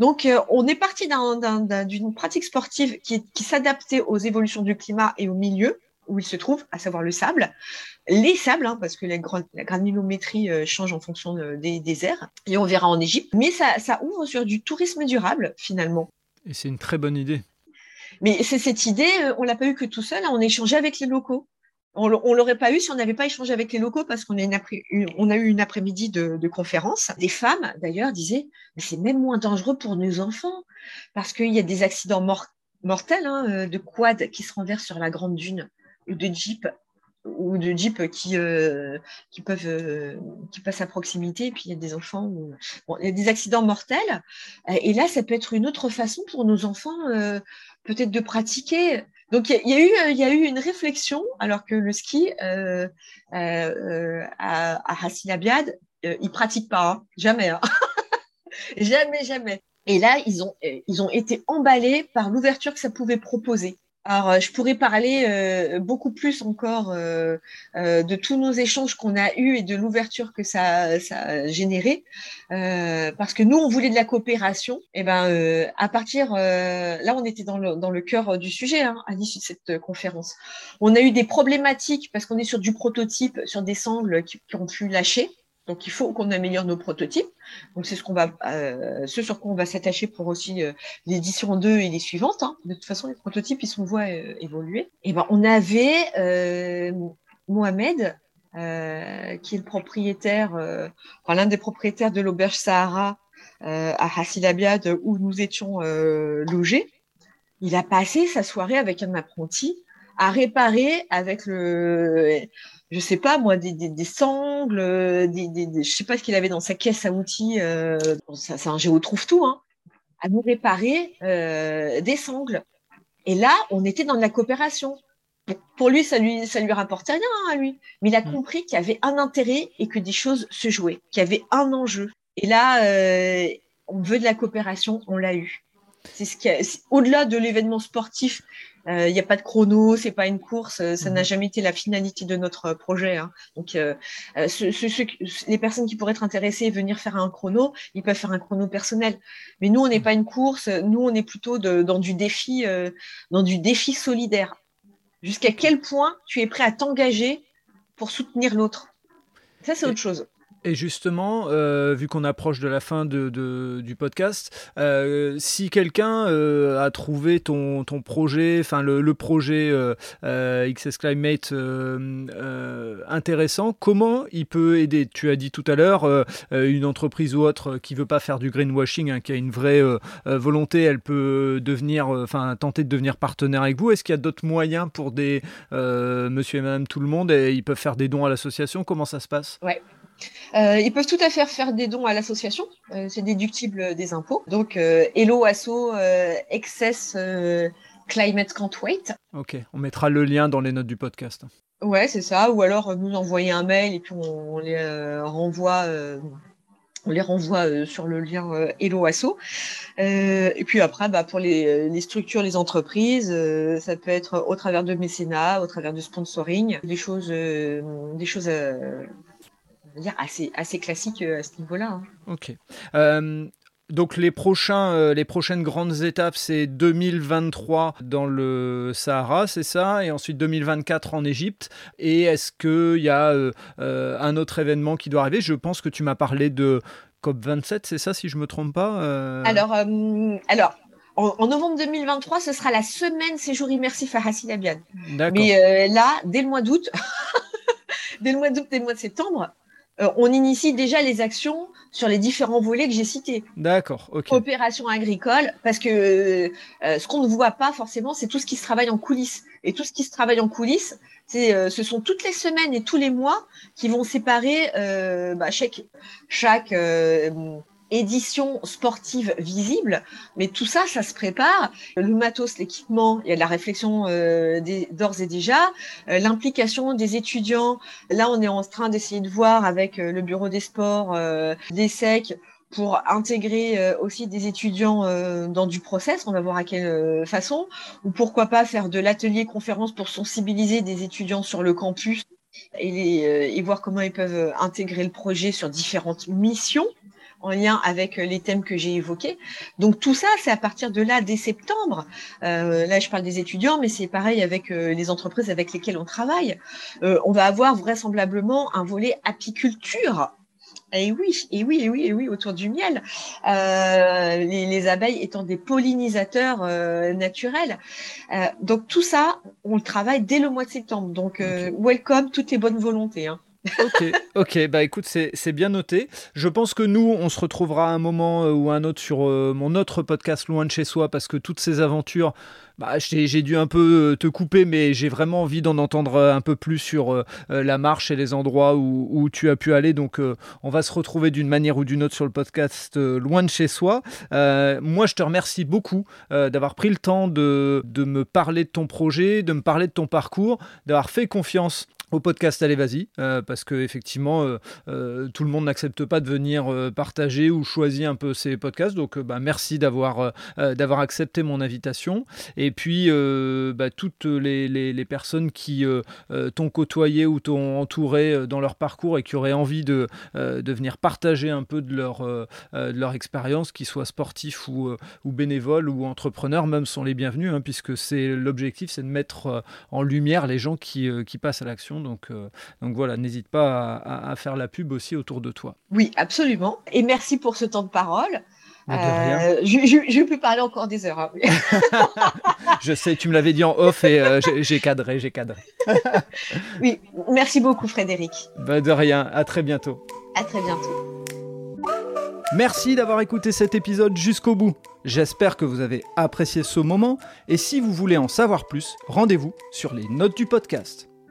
Donc, euh, on est parti d'une pratique sportive qui, qui s'adaptait aux évolutions du climat et au milieu où il se trouve, à savoir le sable, les sables, hein, parce que la, la granulométrie euh, change en fonction des déserts, et on verra en Égypte. Mais ça, ça ouvre sur du tourisme durable, finalement. Et c'est une très bonne idée. Mais c'est cette idée, euh, on l'a pas eu que tout seul, hein, on a échangé avec les locaux. On l'aurait pas eu si on n'avait pas échangé avec les locaux parce qu'on a, eu une après-midi de, de, conférence. Des femmes, d'ailleurs, disaient, mais c'est même moins dangereux pour nos enfants parce qu'il y a des accidents mortels hein, euh, de quad qui se renversent sur la grande dune ou de jeep ou de jeep qui, euh, qui peuvent euh, qui passent à proximité et puis il y a des enfants bon, il y a des accidents mortels et là ça peut être une autre façon pour nos enfants euh, peut-être de pratiquer donc il y, a eu il y a eu une réflexion alors que le ski à, à Abiad ils pratiquent pas hein. jamais hein. jamais jamais et là ils ont ils ont été emballés par l'ouverture que ça pouvait proposer alors, euh, je pourrais parler euh, beaucoup plus encore euh, de tous nos échanges qu'on a eus et de l'ouverture que ça, ça a généré, parce que nous, on voulait de la coopération. Et ben, à partir là, on était dans le, dans le cœur du sujet hein, à l'issue de cette conférence. On a eu des problématiques parce qu'on est sur du prototype, sur des sangles qui ont pu lâcher. Donc, il faut qu'on améliore nos prototypes. Donc, c'est ce qu'on va, euh, ce sur quoi on va s'attacher pour aussi euh, l'édition 2 et les suivantes. Hein. De toute façon, les prototypes, ils sont voient euh, évoluer. Et ben, on avait euh, Mohamed, euh, qui est le propriétaire, enfin l'un des propriétaires de l'auberge Sahara à Hassilabiad, où nous étions logés. Il a passé sa soirée avec un apprenti à réparer avec le je sais pas moi, des, des, des sangles, des, des, je sais pas ce qu'il avait dans sa caisse à outils. Euh, c'est un géo trouve tout, hein, à nous réparer euh, des sangles. Et là, on était dans de la coopération. Pour lui, ça lui, ça lui rapportait rien hein, à lui. Mais il a mm. compris qu'il y avait un intérêt et que des choses se jouaient, qu'il y avait un enjeu. Et là, euh, on veut de la coopération, on l'a eu. C'est ce qui, au-delà de l'événement sportif, il euh, n'y a pas de chrono, c'est pas une course, euh, ça n'a mhm. jamais été la finalité de notre projet. Hein. Donc, euh, les personnes qui pourraient être intéressées et venir faire un chrono, ils peuvent faire un chrono personnel. Mais nous, on n'est mhm. pas une course, nous, on est plutôt de, dans du défi, dans du défi solidaire. Jusqu'à quel point tu es prêt à t'engager pour soutenir l'autre? Ça, c'est autre chose. Et justement, euh, vu qu'on approche de la fin de, du podcast, euh, si quelqu'un euh, a trouvé ton, ton projet, enfin le, projet XS Climate intéressant, comment il peut aider? Tu as dit tout à l'heure, une entreprise ou autre qui veut pas faire du greenwashing, hein, qui a une vraie volonté, elle peut devenir, enfin tenter de devenir partenaire avec vous. Est-ce qu'il y a d'autres moyens pour des monsieur et madame tout le monde et ils peuvent faire des dons à l'association? Comment ça se passe? Euh, ils peuvent tout à fait faire des dons à l'association, euh, c'est déductible des impôts. Donc, euh, Hello Asso Excess Climate Can't Wait. Ok, on mettra le lien dans les notes du podcast. Ouais, c'est ça. Ou alors nous envoyer un mail et puis on, les renvoie. on les renvoie sur le lien Hello Asso. et puis après, bah, pour les, les, structures, les entreprises, ça peut être au travers de mécénat, au travers de sponsoring, des choses, des choses dire, assez, assez classique euh, à ce niveau-là. Hein. Ok. Euh, donc les, prochains, euh, les prochaines grandes étapes, c'est 2023 dans le Sahara, c'est ça, et ensuite 2024 en Égypte. Et est-ce qu'il y a un autre événement qui doit arriver? Je pense que tu m'as parlé de COP27, c'est ça, si je ne me trompe pas Alors, alors en, novembre 2023, ce sera la semaine séjour immersif à Hassid Abiad. Mais là, dès le mois d'août, dès le mois d'août, dès le mois de septembre, euh, on initie déjà les actions sur les différents volets que j'ai cités. D'accord, ok. Opération agricole, parce que euh, ce qu'on ne voit pas forcément, c'est tout ce qui se travaille en coulisses. Et tout ce qui se travaille en coulisses, c'est, euh, ce sont toutes les semaines et tous les mois qui vont séparer bah, chaque, chaque édition sportive visible, mais tout ça, ça se prépare. Le matos, l'équipement, il y a de la réflexion euh, d'ores et déjà. Euh, l'implication des étudiants, là, on est en train d'essayer de voir avec euh, le bureau des sports, euh, des SEC, pour intégrer aussi des étudiants dans du process, on va voir à quelle façon, ou pourquoi pas faire de l'atelier conférence pour sensibiliser des étudiants sur le campus et, et voir comment ils peuvent intégrer le projet sur différentes missions en lien avec euh, les thèmes que j'ai évoqués. Donc tout ça, c'est à partir de là, dès septembre. Euh, là, je parle des étudiants, mais c'est pareil avec euh, les entreprises avec lesquelles on travaille. on va avoir vraisemblablement un volet apiculture. Et oui, et oui, et oui, et oui, autour du miel. les, abeilles étant des pollinisateurs naturels. donc tout ça, on le travaille dès le mois de septembre. Donc welcome toutes les bonnes volontés. Hein ok, ok, bah écoute, c'est bien noté. Je pense que nous, on se retrouvera un moment euh, ou un autre sur euh, mon autre podcast Loin de chez soi, parce que toutes ces aventures, bah, j'ai dû un peu euh, te couper, mais j'ai vraiment envie d'en entendre un peu plus sur la marche et les endroits où, tu as pu aller. Donc, on va se retrouver d'une manière ou d'une autre sur le podcast Loin de chez soi. moi, je te remercie beaucoup d'avoir pris le temps de, de me parler de ton projet, de me parler de ton parcours, d'avoir fait confiance au podcast Allez Vas-y, euh, parce que effectivement, euh, euh, tout le monde n'accepte pas de venir partager ou choisir un peu ces podcasts. Donc, bah, merci d'avoir d'avoir accepté mon invitation. Et puis, bah, toutes les, personnes qui t'ont côtoyé ou t'ont entouré dans leur parcours et qui auraient envie de, de venir partager un peu de leur, leur expérience, qu'ils soient sportifs ou, ou bénévoles ou entrepreneurs, même sont les bienvenus, hein, puisque c'est l'objectif, c'est de mettre en lumière les gens qui, qui passent à l'action donc, euh, donc voilà, n'hésite pas à, faire la pub aussi autour de toi. Oui, absolument. Et merci pour ce temps de parole. Euh, je, peux parler encore des heures. Hein. je sais, tu me l'avais dit en off et euh, j'ai cadré, j'ai cadré. oui, merci beaucoup Frédéric. Bah, de rien, à très bientôt. À très bientôt. Merci d'avoir écouté cet épisode jusqu'au bout. J'espère que vous avez apprécié ce moment et si vous voulez en savoir plus, rendez-vous sur les notes du podcast.